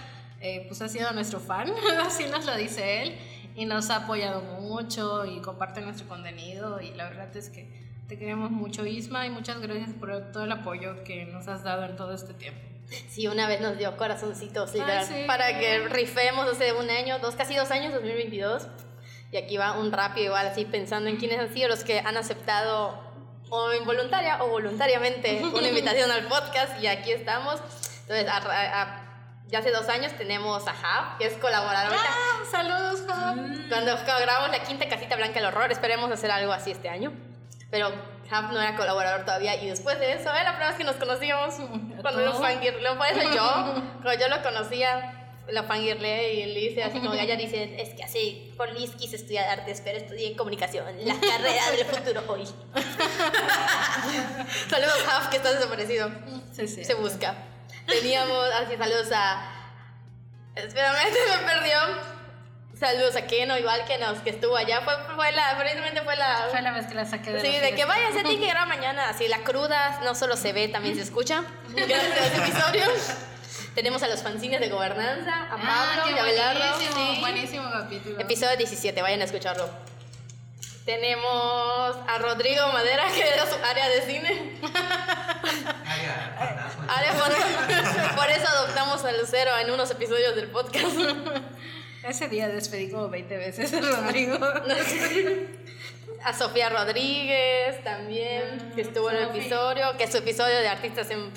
eh, pues ha sido nuestro fan, (laughs) así nos lo dice él, y nos ha apoyado mucho y comparte nuestro contenido, y la verdad es que te queremos mucho Isma y muchas gracias por todo el apoyo que nos has dado en todo este tiempo. Sí, una vez nos dio corazoncitos Ay, literal, sí. para que rifemos hace un año, dos, casi dos años, 2022. Y aquí va un rápido igual así pensando en quiénes han sido los que han aceptado o involuntaria o voluntariamente una (laughs) invitación al podcast y aquí estamos. Entonces, a- a- ya hace dos años tenemos a Jav, que es colaborador. ahorita. Ah, saludos, Jav. Cuando grabamos la quinta casita blanca del horror, esperemos hacer algo así este año. Pero Jav no era colaborador todavía y después de eso, era la primera vez que nos conocíamos. (laughs) Cuando lo ¿Cómo? fangirle, por eso yo, (laughs) cuando yo lo conocía, lo fangirle y hice así como (laughs) ella dice, es que así, por Liz quise estudiar artes, pero estudié comunicación, la carrera del futuro hoy. (laughs) Saludos Jav, que estás desaparecido Sí, sí. se busca. Teníamos así saludos a. Espérame, (laughs) se me perdió. Saludos a Keno, igual que nos que estuvo allá. Fue, fue la, precisamente fue la. Fue la vez que la saqué de Sí, la de que vaya, se tiene que mañana. Así, la cruda no solo se ve, también se escucha. Gracias a los episodios. Tenemos a los fanzines de gobernanza, a Ah, Pablo qué y a Belardo. buenísimo, Sí. buenísimo capítulo. Episodio 17, vayan a escucharlo. Tenemos a Rodrigo Madera, que era su área de cine. (laughs) Área fan- (laughs) Por eso adoptamos a Lucero en unos episodios del podcast. Ese día despedí como 20 veces a Rodrigo. A Sofía Rodríguez también, que estuvo en el episodio, que es su episodio de artistas en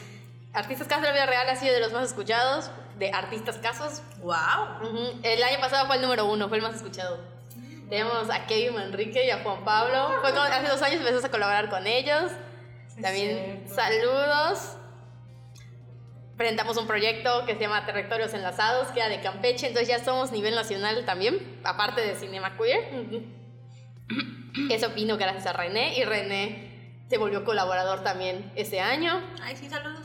Artistas Casos de la Vida Real ha sido de los más escuchados, de Artistas Casos. ¡Wow! Ujú. El año pasado fue el número uno, fue el más escuchado. Tenemos a Kevin Manrique y a Juan Pablo. Fue hace dos años empezamos a colaborar con ellos. También saludos. Presentamos un proyecto que se llama Territorios Enlazados, que era de Campeche, entonces ya somos nivel nacional también, aparte de Cinema Queer. Eso vino gracias a René y René se volvió colaborador también ese año. Ay, sí, saludos.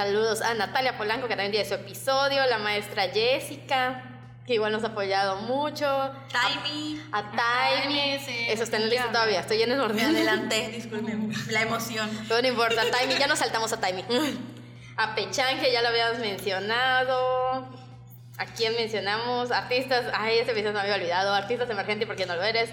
Saludos a Natalia Polanco, que también tiene su episodio, la maestra Jessica, que igual nos ha apoyado mucho, Taimi. a Taimi. Taimi, sí. Eso está en la lista todavía, estoy en el Me orden. adelanté, (laughs) disculpen. La emoción. Pero no importa, (laughs) Taimi, ya nos saltamos a Taimi. (laughs) A Pechan, que ya lo habíamos mencionado. ¿A quién mencionamos? Artistas, ay, ese episodio me había olvidado. Artistas emergentes, porque no lo eres.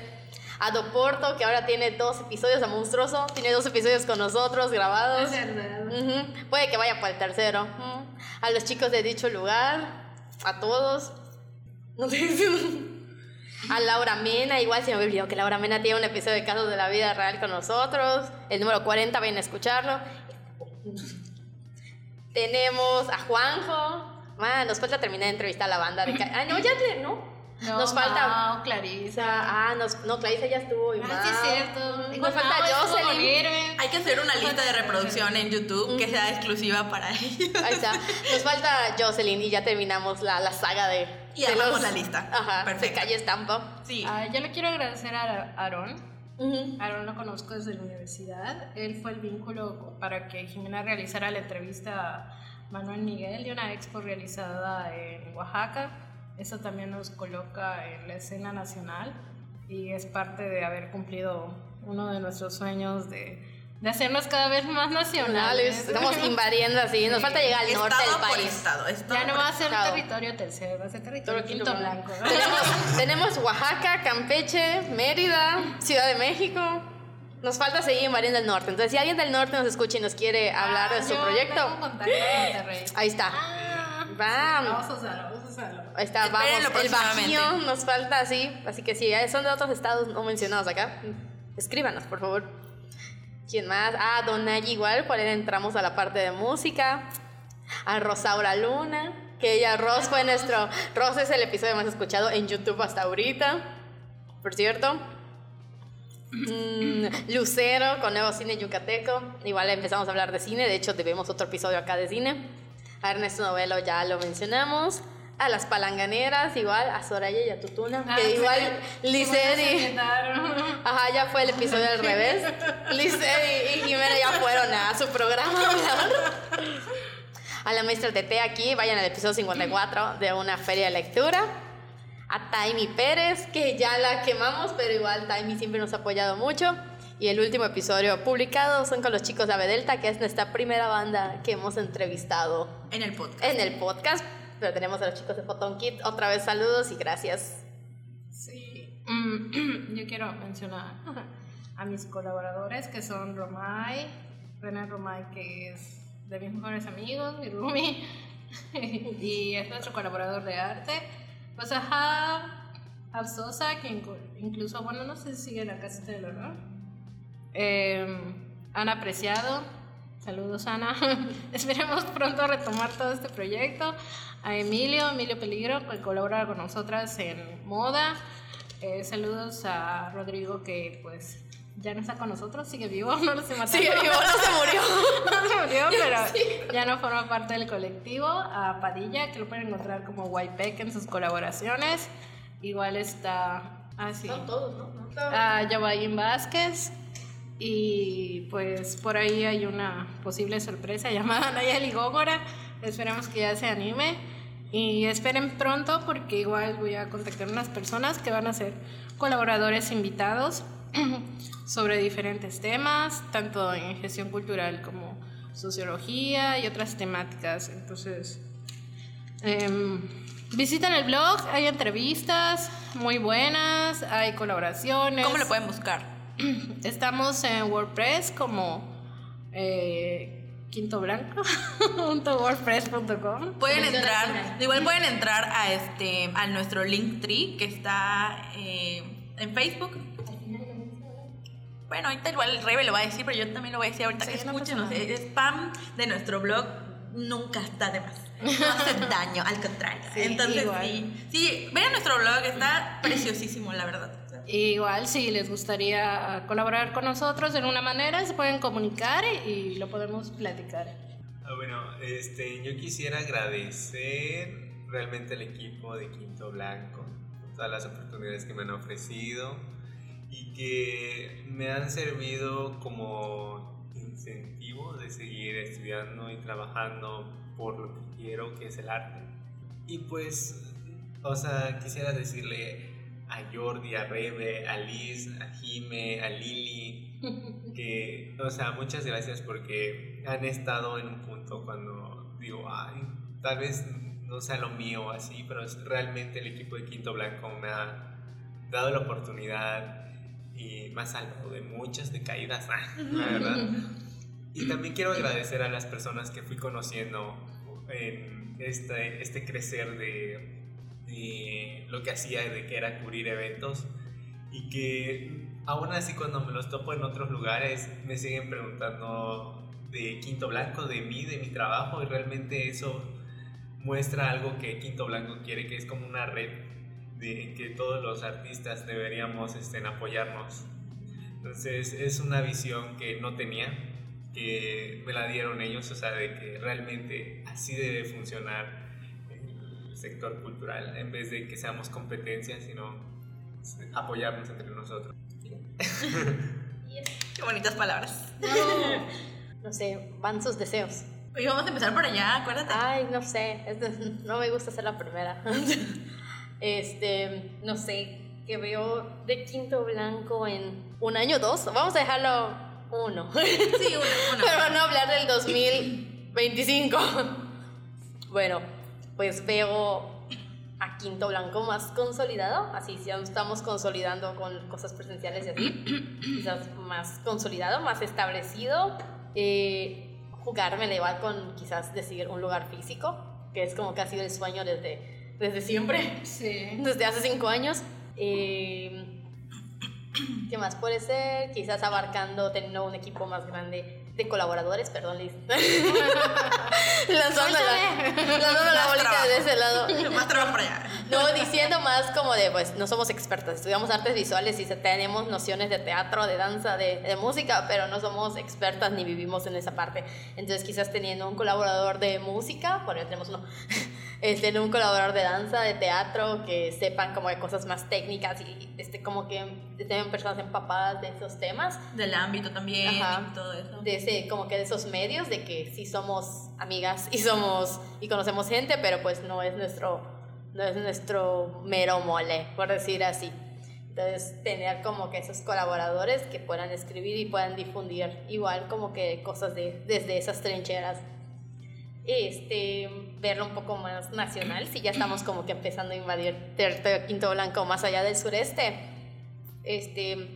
A Doporto, que ahora tiene dos episodios, a Monstruoso, tiene dos episodios con nosotros grabados. Es verdad. Ujú, Puede que vaya para el tercero. Ujú. A los chicos de dicho lugar, a todos. No A Laura Mena, igual se me había olvidado que Laura Mena tiene un episodio de Casos de la Vida Real con nosotros. El número 40, vayan a escucharlo. Tenemos a Juanjo. Ah, nos falta terminar de entrevistar a la banda de... Ah, no, ya no. No, nos falta... Mau, Clarisa. Ah, nos, no, Clarisa ya estuvo. y Ah, sí, es cierto. Nos falta Mau con Jocelyn. Hay que hacer una lista de reproducción en YouTube que sea exclusiva para ellos. Ahí está. Nos falta Jocelyn y ya terminamos la, la saga de. Y de armamos la lista. Ajá, Perfecto. de calle Estampa. Sí. Ah, yo le quiero agradecer a Aaron. Ujú. Aaron lo conozco desde la universidad. Él fue el vínculo para que Jimena realizara la entrevista a Manuel Miguel de una expo realizada en Oaxaca. Eso también nos coloca en la escena nacional y es parte de haber cumplido uno de nuestros sueños de, de hacernos cada vez más nacionales. Estamos invadiendo así. Nos falta llegar al norte estado del por país. estado. estado Ya no va a ser Estado. territorio tercero, va a ser territorio quinto blanco. Tenemos, tenemos Oaxaca, Campeche, Mérida, Ciudad de México. Nos falta seguir invadiendo el norte. Entonces, si alguien del norte nos escucha y nos quiere hablar Ah, de su yo proyecto, tengo contacto en Monterrey. ahí está. Ah, Vamos. Ahí está, vamos. Espérenlo El próximamente. Bajío nos falta así. Así que si son de otros estados no mencionados acá, escríbanos, por favor. ¿Quién más? Ah, Donay igual, por ahí entramos a la parte de música. A Rosaura Luna, que ella, Ros fue nuestro. Ros es el episodio más escuchado en YouTube hasta ahorita. Por cierto. Mm, Lucero con Nuevo Cine Yucateco. Igual empezamos a hablar de cine. De hecho, debemos otro episodio acá de cine. A Ernesto Novelo ya lo mencionamos. A las palanganeras, igual. A Soraya y a Tutuna. Ah, que igual Liceri. Ajá, ya fue el episodio al revés. (laughs) Liceri y Jimena ya fueron a su programa. A la maestra TT aquí, vayan al episodio 54 de una feria de lectura. A Taimi Pérez, que ya la quemamos, pero igual Taimi siempre nos ha apoyado mucho. Y el último episodio publicado son con los chicos de Abedelta, que es nuestra primera banda que hemos entrevistado En el podcast. en el podcast. Pero tenemos a los chicos de Photon Kit. Otra vez saludos y gracias. Sí. Mm, (clears throat) Yo quiero mencionar a mis colaboradores que son Romay, René Romay, que es de mis mejores amigos, mi roomie, (laughs) y es nuestro colaborador de arte. Pues a Hab, Hab Sosa, que inclu- incluso, bueno, no sé si sigue la Casa del Honor. Eh, Ana Preciado, saludos Ana. (laughs) Esperemos pronto retomar todo este proyecto. A Emilio, Emilio Peligro, que colabora con nosotras en moda. Eh, saludos a Rodrigo, que pues ya no está con nosotros, sigue vivo, (laughs) no lo sé matar. Sigue vivo, no se murió. (laughs) no se murió, (laughs) pero ya no forma parte del colectivo. A Padilla, que lo pueden encontrar como YPEC en sus colaboraciones. Igual está. Ah, sí. todos, ¿no? A Yabayin Vázquez. Y pues por ahí hay una posible sorpresa llamada Nayeli Gómora. Esperemos que ya se anime. Y esperen pronto porque igual voy a contactar unas personas que van a ser colaboradores invitados (clears throat) sobre diferentes temas, tanto en gestión cultural como sociología y otras temáticas. Entonces, em, visiten el blog, hay entrevistas muy buenas, hay colaboraciones. ¿Cómo lo pueden buscar? (clears throat) Estamos en WordPress como eh, Quinto Blanco, (laughs) .wordpress.com. Pueden entrar, igual pueden entrar a este a nuestro Linktree que está eh, en Facebook. Bueno, ahorita igual el Rebe lo va a decir, pero yo también lo voy a decir ahorita. Sí, no Escúchenos, nada. es spam de nuestro blog nunca está de más. No hace daño, al contrario. (laughs) Sí, Entonces, igual. sí. Sí, vean nuestro blog, está preciosísimo, la verdad. Igual, si les gustaría colaborar con nosotros de alguna manera, se pueden comunicar y lo podemos platicar. Ah, bueno, este, yo quisiera agradecer realmente al equipo de Quinto Blanco, todas las oportunidades que me han ofrecido y que me han servido como incentivo de seguir estudiando y trabajando por lo que quiero, que es el arte. Y pues, o sea, quisiera decirle a Jordi, a Rebe, a Liz, a Jime, a Lili, que, o sea, muchas gracias porque han estado en un punto cuando digo, ay, tal vez no sea lo mío así, pero realmente el equipo de Quinto Blanco me ha dado la oportunidad y me ha salvado de muchas decaídas, (laughs) la verdad. Y también quiero agradecer a las personas que fui conociendo en este, este crecer de, de lo que hacía, de que era cubrir eventos y que aún así cuando me los topo en otros lugares me siguen preguntando de Quinto Blanco, de mí, de mi trabajo y realmente eso muestra algo que Quinto Blanco quiere, que es como una red de que todos los artistas deberíamos este, apoyarnos. Entonces es una visión que no tenía, que me la dieron ellos, o sea, de que realmente así debe funcionar sector cultural, en vez de que seamos competencia, sino apoyarnos entre nosotros. (laughs) Qué bonitas palabras. No sé, van sus deseos. Hoy vamos a empezar por allá, acuérdate. Ay, no sé, no me gusta ser la primera. (laughs) Este, no sé, que veo de quinto blanco en un año, dos. Vamos a dejarlo uno. Sí, uno, uno. (laughs) Pero no hablar del 2025. Bueno, pues veo a Quinto Blanco más consolidado, así ya estamos consolidando con cosas presenciales y así, (clears throat) quizás más consolidado, más establecido. Eh, jugarme le va con quizás decir un lugar físico, que es como que ha sido el sueño desde, desde siempre Sí. desde hace cinco años. Eh, ¿Qué más puede ser? Quizás abarcando, teniendo un equipo más grande de colaboradores, perdón, Liz. (laughs) lanzando la, lanzando la bolita trabajo. de ese lado. Más trabajo por allá. No, diciendo más como de, pues, no somos expertas, estudiamos artes visuales y tenemos nociones de teatro, de danza, de, de música, pero no somos expertas ni vivimos en esa parte. Entonces, quizás teniendo un colaborador de música, bueno, ya tenemos uno, este, un colaborador de danza, de teatro, que sepan como de cosas más técnicas y este, como que tengan personas empapadas de esos temas Del ámbito también Ajá. y todo eso. de ese como que de esos medios de que sí somos amigas y somos y conocemos gente pero pues no es nuestro no es nuestro mero mole por decir así entonces tener como que esos colaboradores que puedan escribir y puedan difundir igual como que cosas de desde esas trincheras este verlo un poco más nacional si ya estamos como que empezando a invadir quinto blanco más allá del sureste este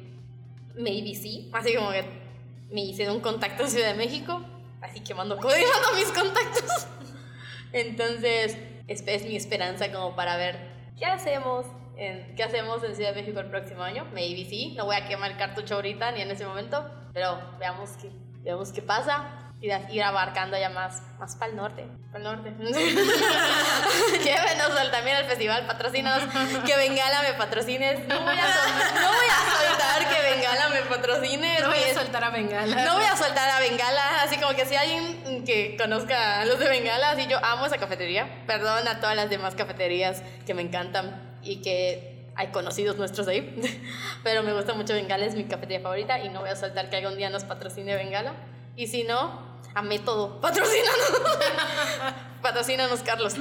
maybe sí así como que me hice un contacto en Ciudad de México, así que mando coordinando mis contactos. (laughs) Entonces, es, es mi esperanza como para ver qué hacemos, en, qué hacemos en Ciudad de México el próximo año. Maybe sí, no voy a quemar cartucho ahorita ni en ese momento, pero veamos qué, veamos qué pasa. Ir, a- ir abarcando ya más, más para el norte, para el norte. (laughs) Llévenos al- también al festival, patrocínanos, que Bengala me patrocines. No voy a, sol- no voy a soltar que Bengala me patrocine. No voy a mi- soltar a Bengala. no voy a soltar a Bengala, así como que si alguien que conozca a los de Bengala, así yo amo esa cafetería. Perdón a todas las demás cafeterías que me encantan y que hay conocidos nuestros ahí. (laughs) Pero me gusta mucho Bengala, es mi cafetería favorita y no voy a soltar que algún día nos patrocine Bengala. Y si no, a método, patrocínanos. (laughs) patrocínanos, Carlos.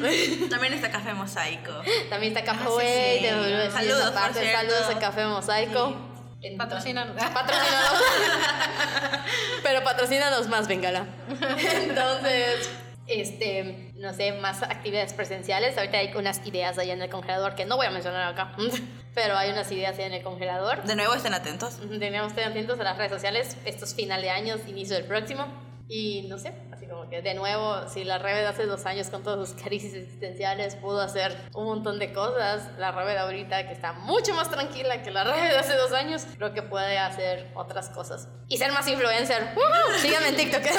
También está Café Mosaico. También está Café Ah, sí, sí. te Saludos, esa por parte. cierto. Saludos a Café Mosaico. En- Patrocínanos. Patrocínanos. (laughs) Pero patrocínanos más, Bengala. Entonces, este, no sé, más actividades presenciales. Ahorita hay unas ideas allá en el congelador que no voy a mencionar acá. (laughs) Pero hay unas ideas allá en el congelador. De nuevo estén atentos. Tenemos que estar atentos a las redes sociales. Estos final de años, inicio del próximo. Y no sé, así como que de nuevo, si la Rebe de hace dos años con todas sus crisis existenciales pudo hacer un montón de cosas, la Rebe de ahorita que está mucho más tranquila que la Rebe de hace dos años, creo que puede hacer otras cosas. Y ser más influencer. ¡Uh! Síganme en TikTok. (laughs)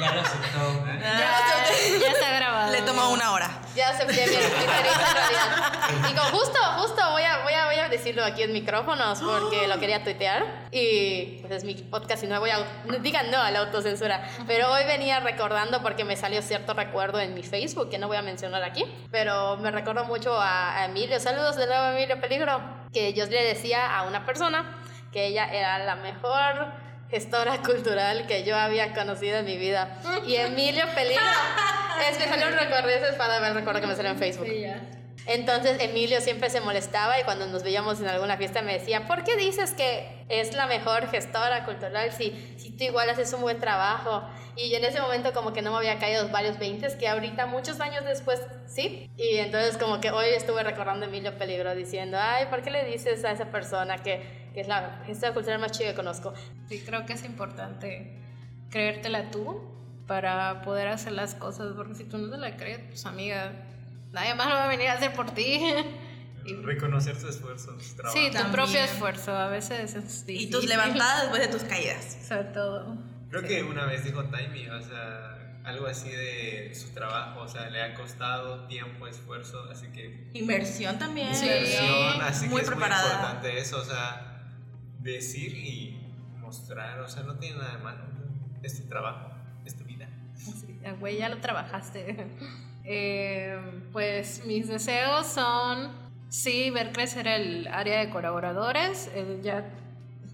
Ya lo aceptó. ¿eh? Ya, ya está grabado. Le tomó una hora. Ya acepté mi realidad. Y con justo, justo voy a, voy, a, voy a decirlo aquí en micrófonos porque lo quería tuitear. Y pues es mi podcast y no voy a... Digan no a la autocensura. Pero hoy venía recordando porque me salió cierto recuerdo en mi Facebook que no voy a mencionar aquí. Pero me recuerdo mucho a, a Emilio. Saludos de nuevo Emilio Peligro. Que yo le decía a una persona que ella era la mejor gestora (laughs) cultural que yo había conocido en mi vida. Y Emilio Peligro. es que salió un recuerdo, ese es para ver el recuerdo que me salió en Facebook. Sí, ya. Entonces Emilio siempre se molestaba y cuando nos veíamos en alguna fiesta me decía, ¿por qué dices que es la mejor gestora cultural si, si tú igual haces un buen trabajo? Y en ese momento como que no me había caído varios veintes que ahorita muchos años después sí. Y entonces como que hoy estuve recordando a Emilio Peligro diciendo, ay, ¿por qué le dices a esa persona que, que es la gestora cultural más chida que conozco? Sí, creo que es importante creértela tú para poder hacer las cosas, porque si tú no te la crees, pues amiga, nadie más lo va a venir a hacer por ti. (laughs) Y- Reconocer tu esfuerzo, tu trabajo. sí, tu También. propio esfuerzo, a veces es Y difícil. tus levantadas (laughs) después de tus caídas. Sobre todo. Creo que una vez dijo Taimi, o sea, algo así de su trabajo, o sea, le ha costado tiempo, esfuerzo, así que Inversión también. Sí. inversión, así Muy que es preparada. muy importante eso, o sea, decir y mostrar, o sea, no tiene nada de malo, es tu trabajo, es tu vida. Sí, güey, ya lo trabajaste. (laughs) Eh, pues mis deseos son, sí, ver crecer el área de colaboradores, el ya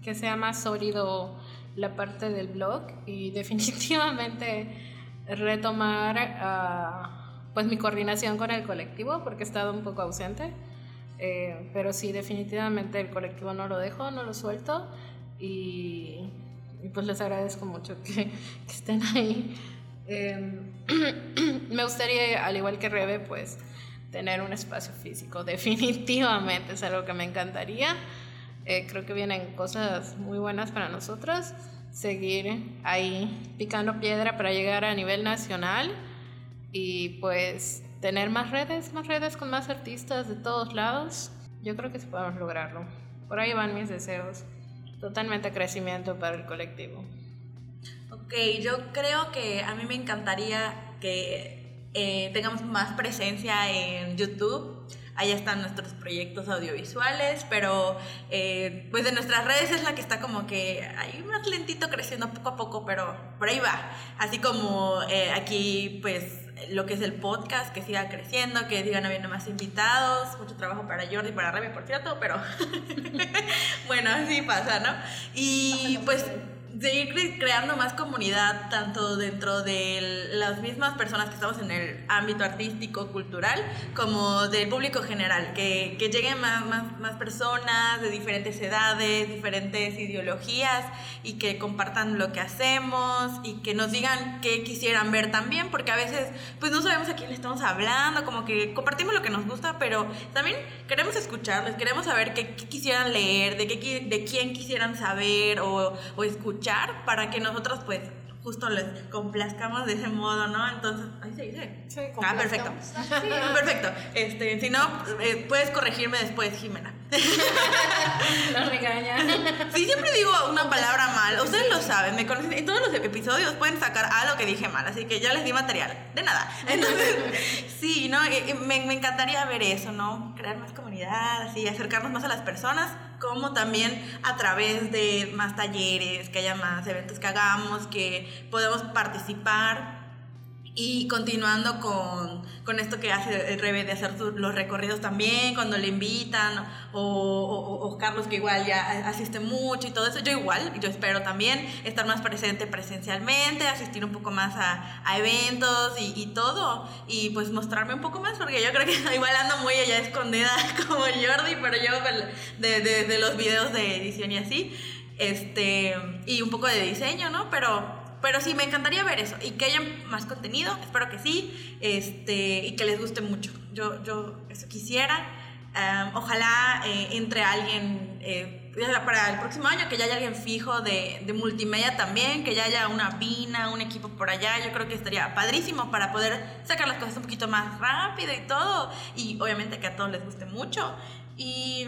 que sea más sólido la parte del blog y (laughs) definitivamente retomar ah, pues mi coordinación con el colectivo porque he estado un poco ausente. Eh, pero sí, definitivamente el colectivo no lo dejo, no lo suelto y, pues les agradezco mucho que (laughs) estén ahí. Eh, (clears throat) me gustaría, al igual que Rebe, pues tener un espacio físico, (laughs) definitivamente es algo que me encantaría. Eh, creo que vienen cosas muy buenas para nosotros. Seguir ahí picando piedra para llegar a nivel nacional y pues tener más redes, más redes con más artistas de todos lados. Yo creo que sí podemos lograrlo. Por ahí van mis deseos. Totalmente crecimiento para el colectivo. Ok, yo creo que a mí me encantaría que eh, tengamos más presencia en YouTube. Allá están nuestros proyectos audiovisuales, pero eh, pues de nuestras redes es la que está como que ahí más lentito creciendo poco a poco, pero por ahí va. Así como eh, aquí pues lo que es el podcast, que siga creciendo, que sigan habiendo más invitados, mucho trabajo para Jordi para Rebe, por cierto, pero (laughs) bueno, así pasa, ¿no? Y pues seguir cre- creando más comunidad, tanto dentro de las mismas personas que estamos en el ámbito artístico, cultural, como del público general, que, que lleguen más, más, más personas de diferentes edades, diferentes ideologías y que compartan lo que hacemos y que nos digan qué quisieran ver también, porque a veces pues no sabemos a quién le estamos hablando, como que compartimos lo que nos gusta, pero también queremos escucharles, queremos saber qué, qué quisieran leer, de, qué, de quién quisieran saber o, o escuchar para que nosotros pues justo les complazcamos de ese modo, ¿no? Entonces, ahí se dice. Sí, ah, perfecto. Sí, (laughs) perfecto. Este, si no, eh, puedes corregirme después, Jimena. (laughs) Lo regaña. Si siempre digo una palabra mal, ustedes lo saben, me conocen, en todos los episodios pueden sacar algo que dije mal, así que ya les di material, de nada. Entonces, (laughs) sí, ¿no? Y- y me, me encantaría ver eso, ¿no? Crear más comunidad, así, acercarnos más a las personas, como también a través de más talleres, que haya más eventos que hagamos, que podamos participar. Y continuando con, con esto que hace Rebe de hacer los recorridos también, cuando le invitan, o, Carlos que igual ya asiste mucho y todo eso, yo igual, yo espero también estar más presente presencialmente, asistir un poco más a, eventos y, todo, y pues mostrarme un poco más, porque yo creo que (laughs) igual ando muy allá escondida (laughs) como Jordi, pero yo de, de los videos de edición y así, este, y un poco de diseño, ¿no? Pero pero sí, me encantaría ver eso y que haya más contenido, espero que sí, este, y que les guste mucho. Yo, yo eso quisiera. Am, ojalá eh, entre alguien eh, para el próximo año que ya haya alguien fijo de, de multimedia también, que ya haya una vina, un equipo por allá, yo creo que estaría padrísimo para poder sacar las cosas un poquito más rápido y todo, y obviamente que a todos les guste mucho. Y,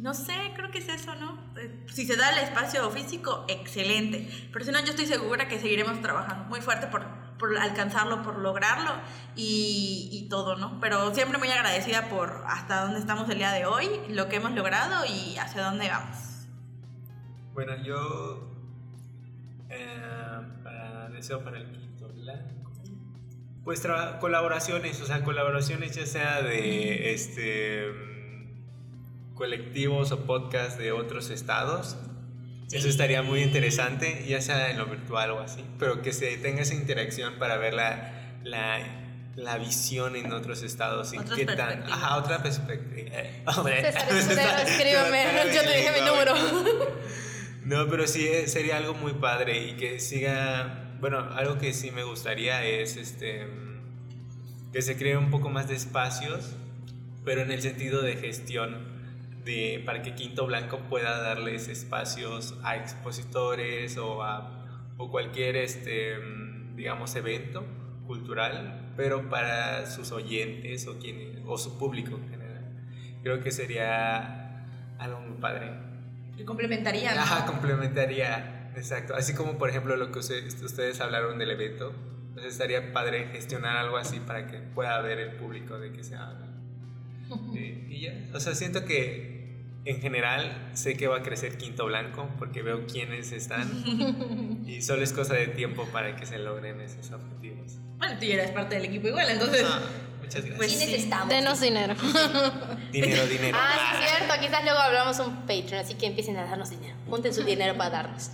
no sé, creo que es eso, ¿no? Eh, Si se da el espacio físico, excelente, pero si no, yo estoy segura que seguiremos trabajando muy fuerte por, por alcanzarlo, por lograrlo y, todo, ¿no? Pero siempre muy agradecida por hasta dónde estamos el día de hoy, lo que hemos logrado y hacia dónde vamos. Bueno, yo. eh, deseo para el quinto blanco. Pues colaboraciones, o sea, colaboraciones ya sea de este colectivos o podcasts de otros estados. Eso estaría muy interesante, ya sea en lo virtual o así, pero que se tenga esa interacción para ver la, la, la visión en otros estados y qué tan. Ajá, otra perspectiva. Eh, (laughs) hombre, César (laughs) escríbeme, (laughs) yo te dije mi número. no, pero sí eh, sería algo muy padre y que siga, bueno, algo que sí me gustaría es este que se cree un poco más de espacios, pero en el sentido de gestión de para que Quinto Blanco pueda darles espacios a expositores o a o cualquier este mm, digamos evento cultural, pero para sus oyentes o quienes o su público en general. Creo que sería algo muy padre. Que complementaría, ¿no? Ajá, complementaría, exacto. Así como, por ejemplo, lo que ustedes, ustedes hablaron del evento, pues estaría padre gestionar algo así para que pueda ver el público de qué se habla. Sí, (laughs) y ya, o sea, siento que en general sé que va a crecer Quinto Blanco porque veo quiénes están (laughs) y solo es cosa de tiempo para que se logren esos objetivos. Bueno, tú ya eres parte del equipo igual, entonces... Ah, muchas gracias. Pues Sí necesitamos. Denos dinero. (laughs) Dinero, dinero. Ah, sí, es cierto. Quizás luego hablamos un Patreon, así que empiecen a darnos dinero. Junten su dinero para darnos.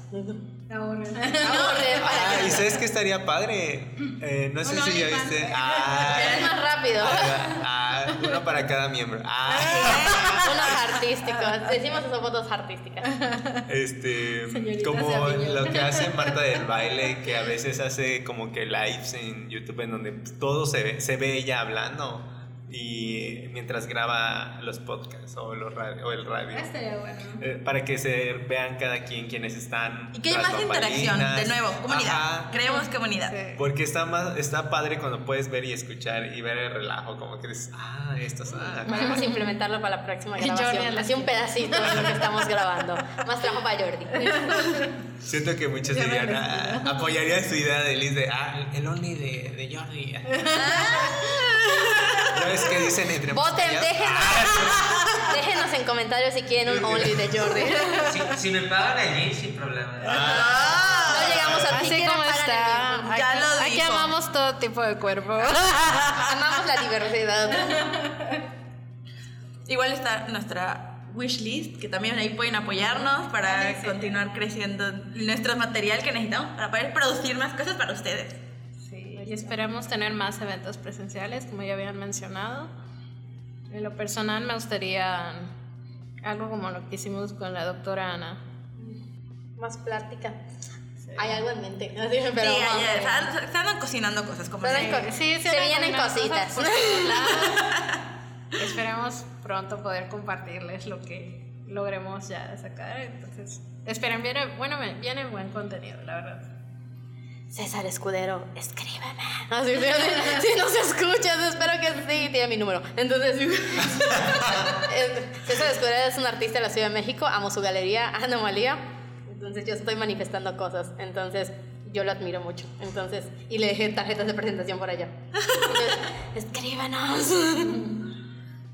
Ahorren para Ah, y sabes que estaría padre. Eh, no sé Un si ya viste. Es Ah, más rápido. ah, uno para cada miembro. Ah. (laughs) Unos (laughs) artísticos. Decimos que son fotos artísticas. Este, como lo que hace Marta del baile, que a veces hace como que lives en YouTube en donde todo se ve, se ve ella hablando y mientras graba los podcasts o, los radio, o el radio. Estaría bueno. Eh, para que se vean cada quien quienes están. Y que haya más interacción, de nuevo, comunidad. Ajá. Creemos comunidad. Porque está más, está padre cuando puedes ver y escuchar y ver el relajo, como que dices, ah, esto es, ah. Podemos implementarlo para la próxima Y Jordi grabación. a Así un pedacito de lo que estamos grabando. Más trabajo para Jordi. (laughs) Siento que muchos me dirían, ah, apoyarían su idea de Liz de, ah, el only de, de Jordi. (laughs) ¿Ya ves que dicen entre Voten, déjenos, Ah, (laughs) déjenos en comentarios si quieren un only de Jordi. Si, si me pagan allí, sin problema. No llegamos a Así ti, como pagan el está. mismo. Ya Aquí- lo Aquí dijo. amamos todo tipo de cuerpo. (laughs) Amamos la diversidad. Igual está nuestra wishlist, que también ahí pueden apoyarnos para continuar creciendo nuestro material que necesitamos para poder producir más cosas para ustedes. Y esperamos tener más eventos presenciales, como ya habían mencionado. En lo personal me gustaría algo como lo que hicimos con la doctora Ana. Más plática. Hay algo en mente. (laughs) Pero sí, vamos ya, a ya, ver. están, están cocinando cosas como Se co- Sí, se vienen cositas. (laughs) lados. Esperemos pronto poder compartirles lo que logremos ya sacar. Entonces, esperen, viene, bueno, viene buen contenido, la verdad. César Escudero, escríbeme. No, si, si- si no se escucha, espero que sí, tiene mi número. Entonces, (laughs) es- César Escudero es un artista de la Ciudad de México, amo su galería Anomalía. Entonces, yo estoy manifestando cosas. Entonces, yo lo admiro mucho. Entonces, y le dejé tarjetas de presentación por allá. (laughs) Entonces, escríbanos.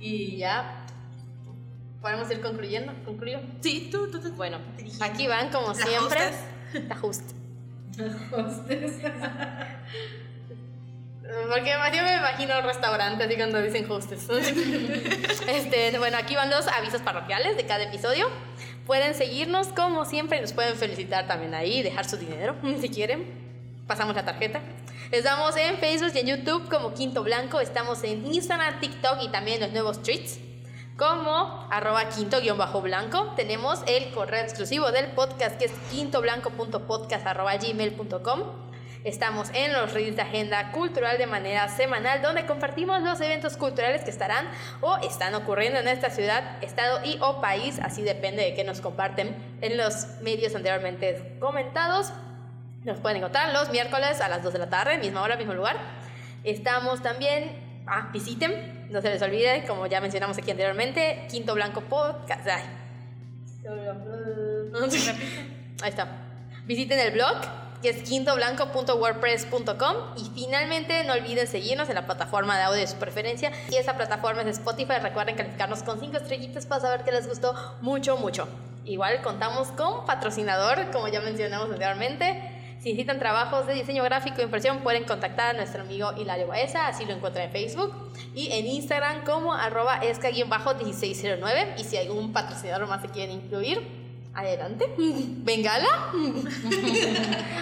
Y ya. ¿Podemos ir concluyendo? ¿Concluyo? Sí, tú, tú, tú. Bueno, aquí van como siempre. hostess. La host. (laughs) Porque yo me imagino el restaurante así cuando dicen hostess. (laughs) este, bueno, aquí van los avisos parroquiales de cada episodio. Pueden seguirnos como siempre, nos pueden felicitar también ahí, dejar su dinero (laughs) si quieren. Pasamos la tarjeta. Les damos en Facebook y en YouTube como Quinto Blanco. Estamos en Instagram, TikTok y también los nuevos tweets como arroba quinto-blanco. Tenemos el correo exclusivo del podcast que es quintoblanco.podcast arroba gmail.com. Estamos en los reels de Agenda Cultural de manera semanal, donde compartimos los eventos culturales que estarán o están ocurriendo en esta ciudad, estado y o país, así depende de qué nos comparten en los medios anteriormente comentados. Nos pueden encontrar los miércoles a las 2 de la tarde, misma hora, mismo lugar. Estamos también, ah, visiten, no se les olvide, como ya mencionamos aquí anteriormente, Quinto Blanco Podcast. Ay. (laughs) Ahí está. Visiten el blog que es quintoblanco.wordpress.com y finalmente no olviden seguirnos en la plataforma de audio de su preferencia y esa plataforma es Spotify. Recuerden calificarnos con 5 estrellitas para saber que les gustó mucho, mucho. Igual contamos con patrocinador, como ya mencionamos anteriormente. Si necesitan trabajos de diseño gráfico e impresión, pueden contactar a nuestro amigo Hilario Baeza, así lo encuentran en Facebook y en Instagram como arroba esca-1609. Y si algún patrocinador más se quiere incluir, adelante. (laughs) Bengala. (laughs)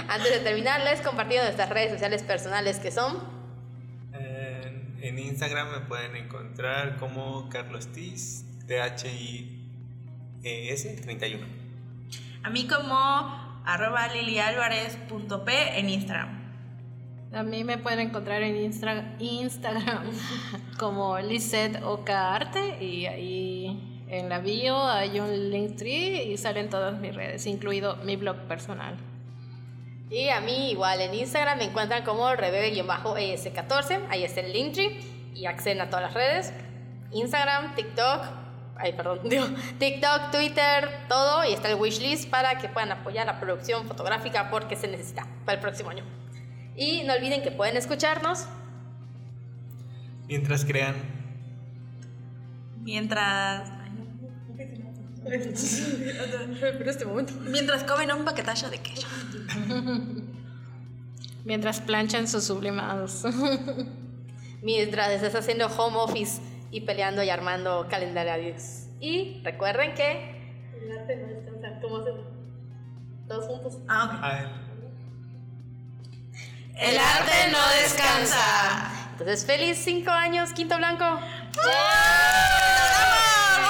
Antes de terminar, les comparto nuestras redes sociales personales que son. En, en Instagram me pueden encontrar como Carlos Tis, T-H-I-E-S 31. A mí como arroba lilialvarez.p en Instagram. A mí me pueden encontrar en Instra- Instagram (laughs) como Lizeth Oka Arte y ahí en la bio hay un Linktree y salen todas mis redes, incluido mi blog personal. Y a mí igual en Instagram me encuentran como rebebe-es14, ahí está el Linktree y acceden a todas las redes. Instagram, TikTok, ay perdón, digo, TikTok, Twitter, todo y está el wishlist para que puedan apoyar la producción fotográfica porque se necesita para el próximo año. Y no olviden que pueden escucharnos Mientras crean, Mientras. Pero este momento. Mientras comen un paquetazo de queso. Mientras planchan sus sublimados. Mientras estás haciendo home office y peleando y armando calendarios. Y recuerden que el arte no descansa. ¿Cómo hacen? Todos juntos. Ah, ok. ah, El arte no descansa. Entonces, feliz 5 años, Quinto Blanco. ¡Vamos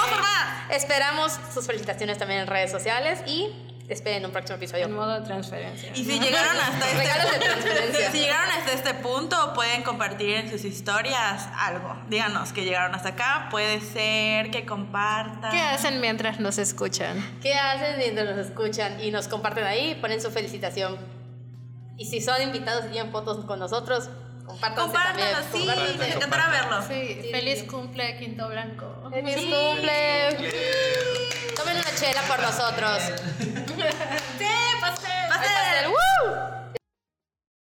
por más! Esperamos sus felicitaciones también en redes sociales y esperen un próximo en episodio. modo de transferencia. Y si llegaron hasta este si llegaron hasta este punto, pueden compartir en sus historias algo. Díganos que llegaron hasta acá. Puede ser que compartan. ¿Qué hacen mientras nos escuchan? ¿Qué hacen mientras nos escuchan y nos comparten ahí? Ponen su felicitación. Y si son invitados y tienen fotos con nosotros, compártanse también. Compártanos, sí, me encantará verlo. Sí, feliz cumple, Quinto Blanco. ¡Feliz cumple! Tomen una chela por nosotros. ¡Sí, pastel! ¡Pastel! ¡Woo!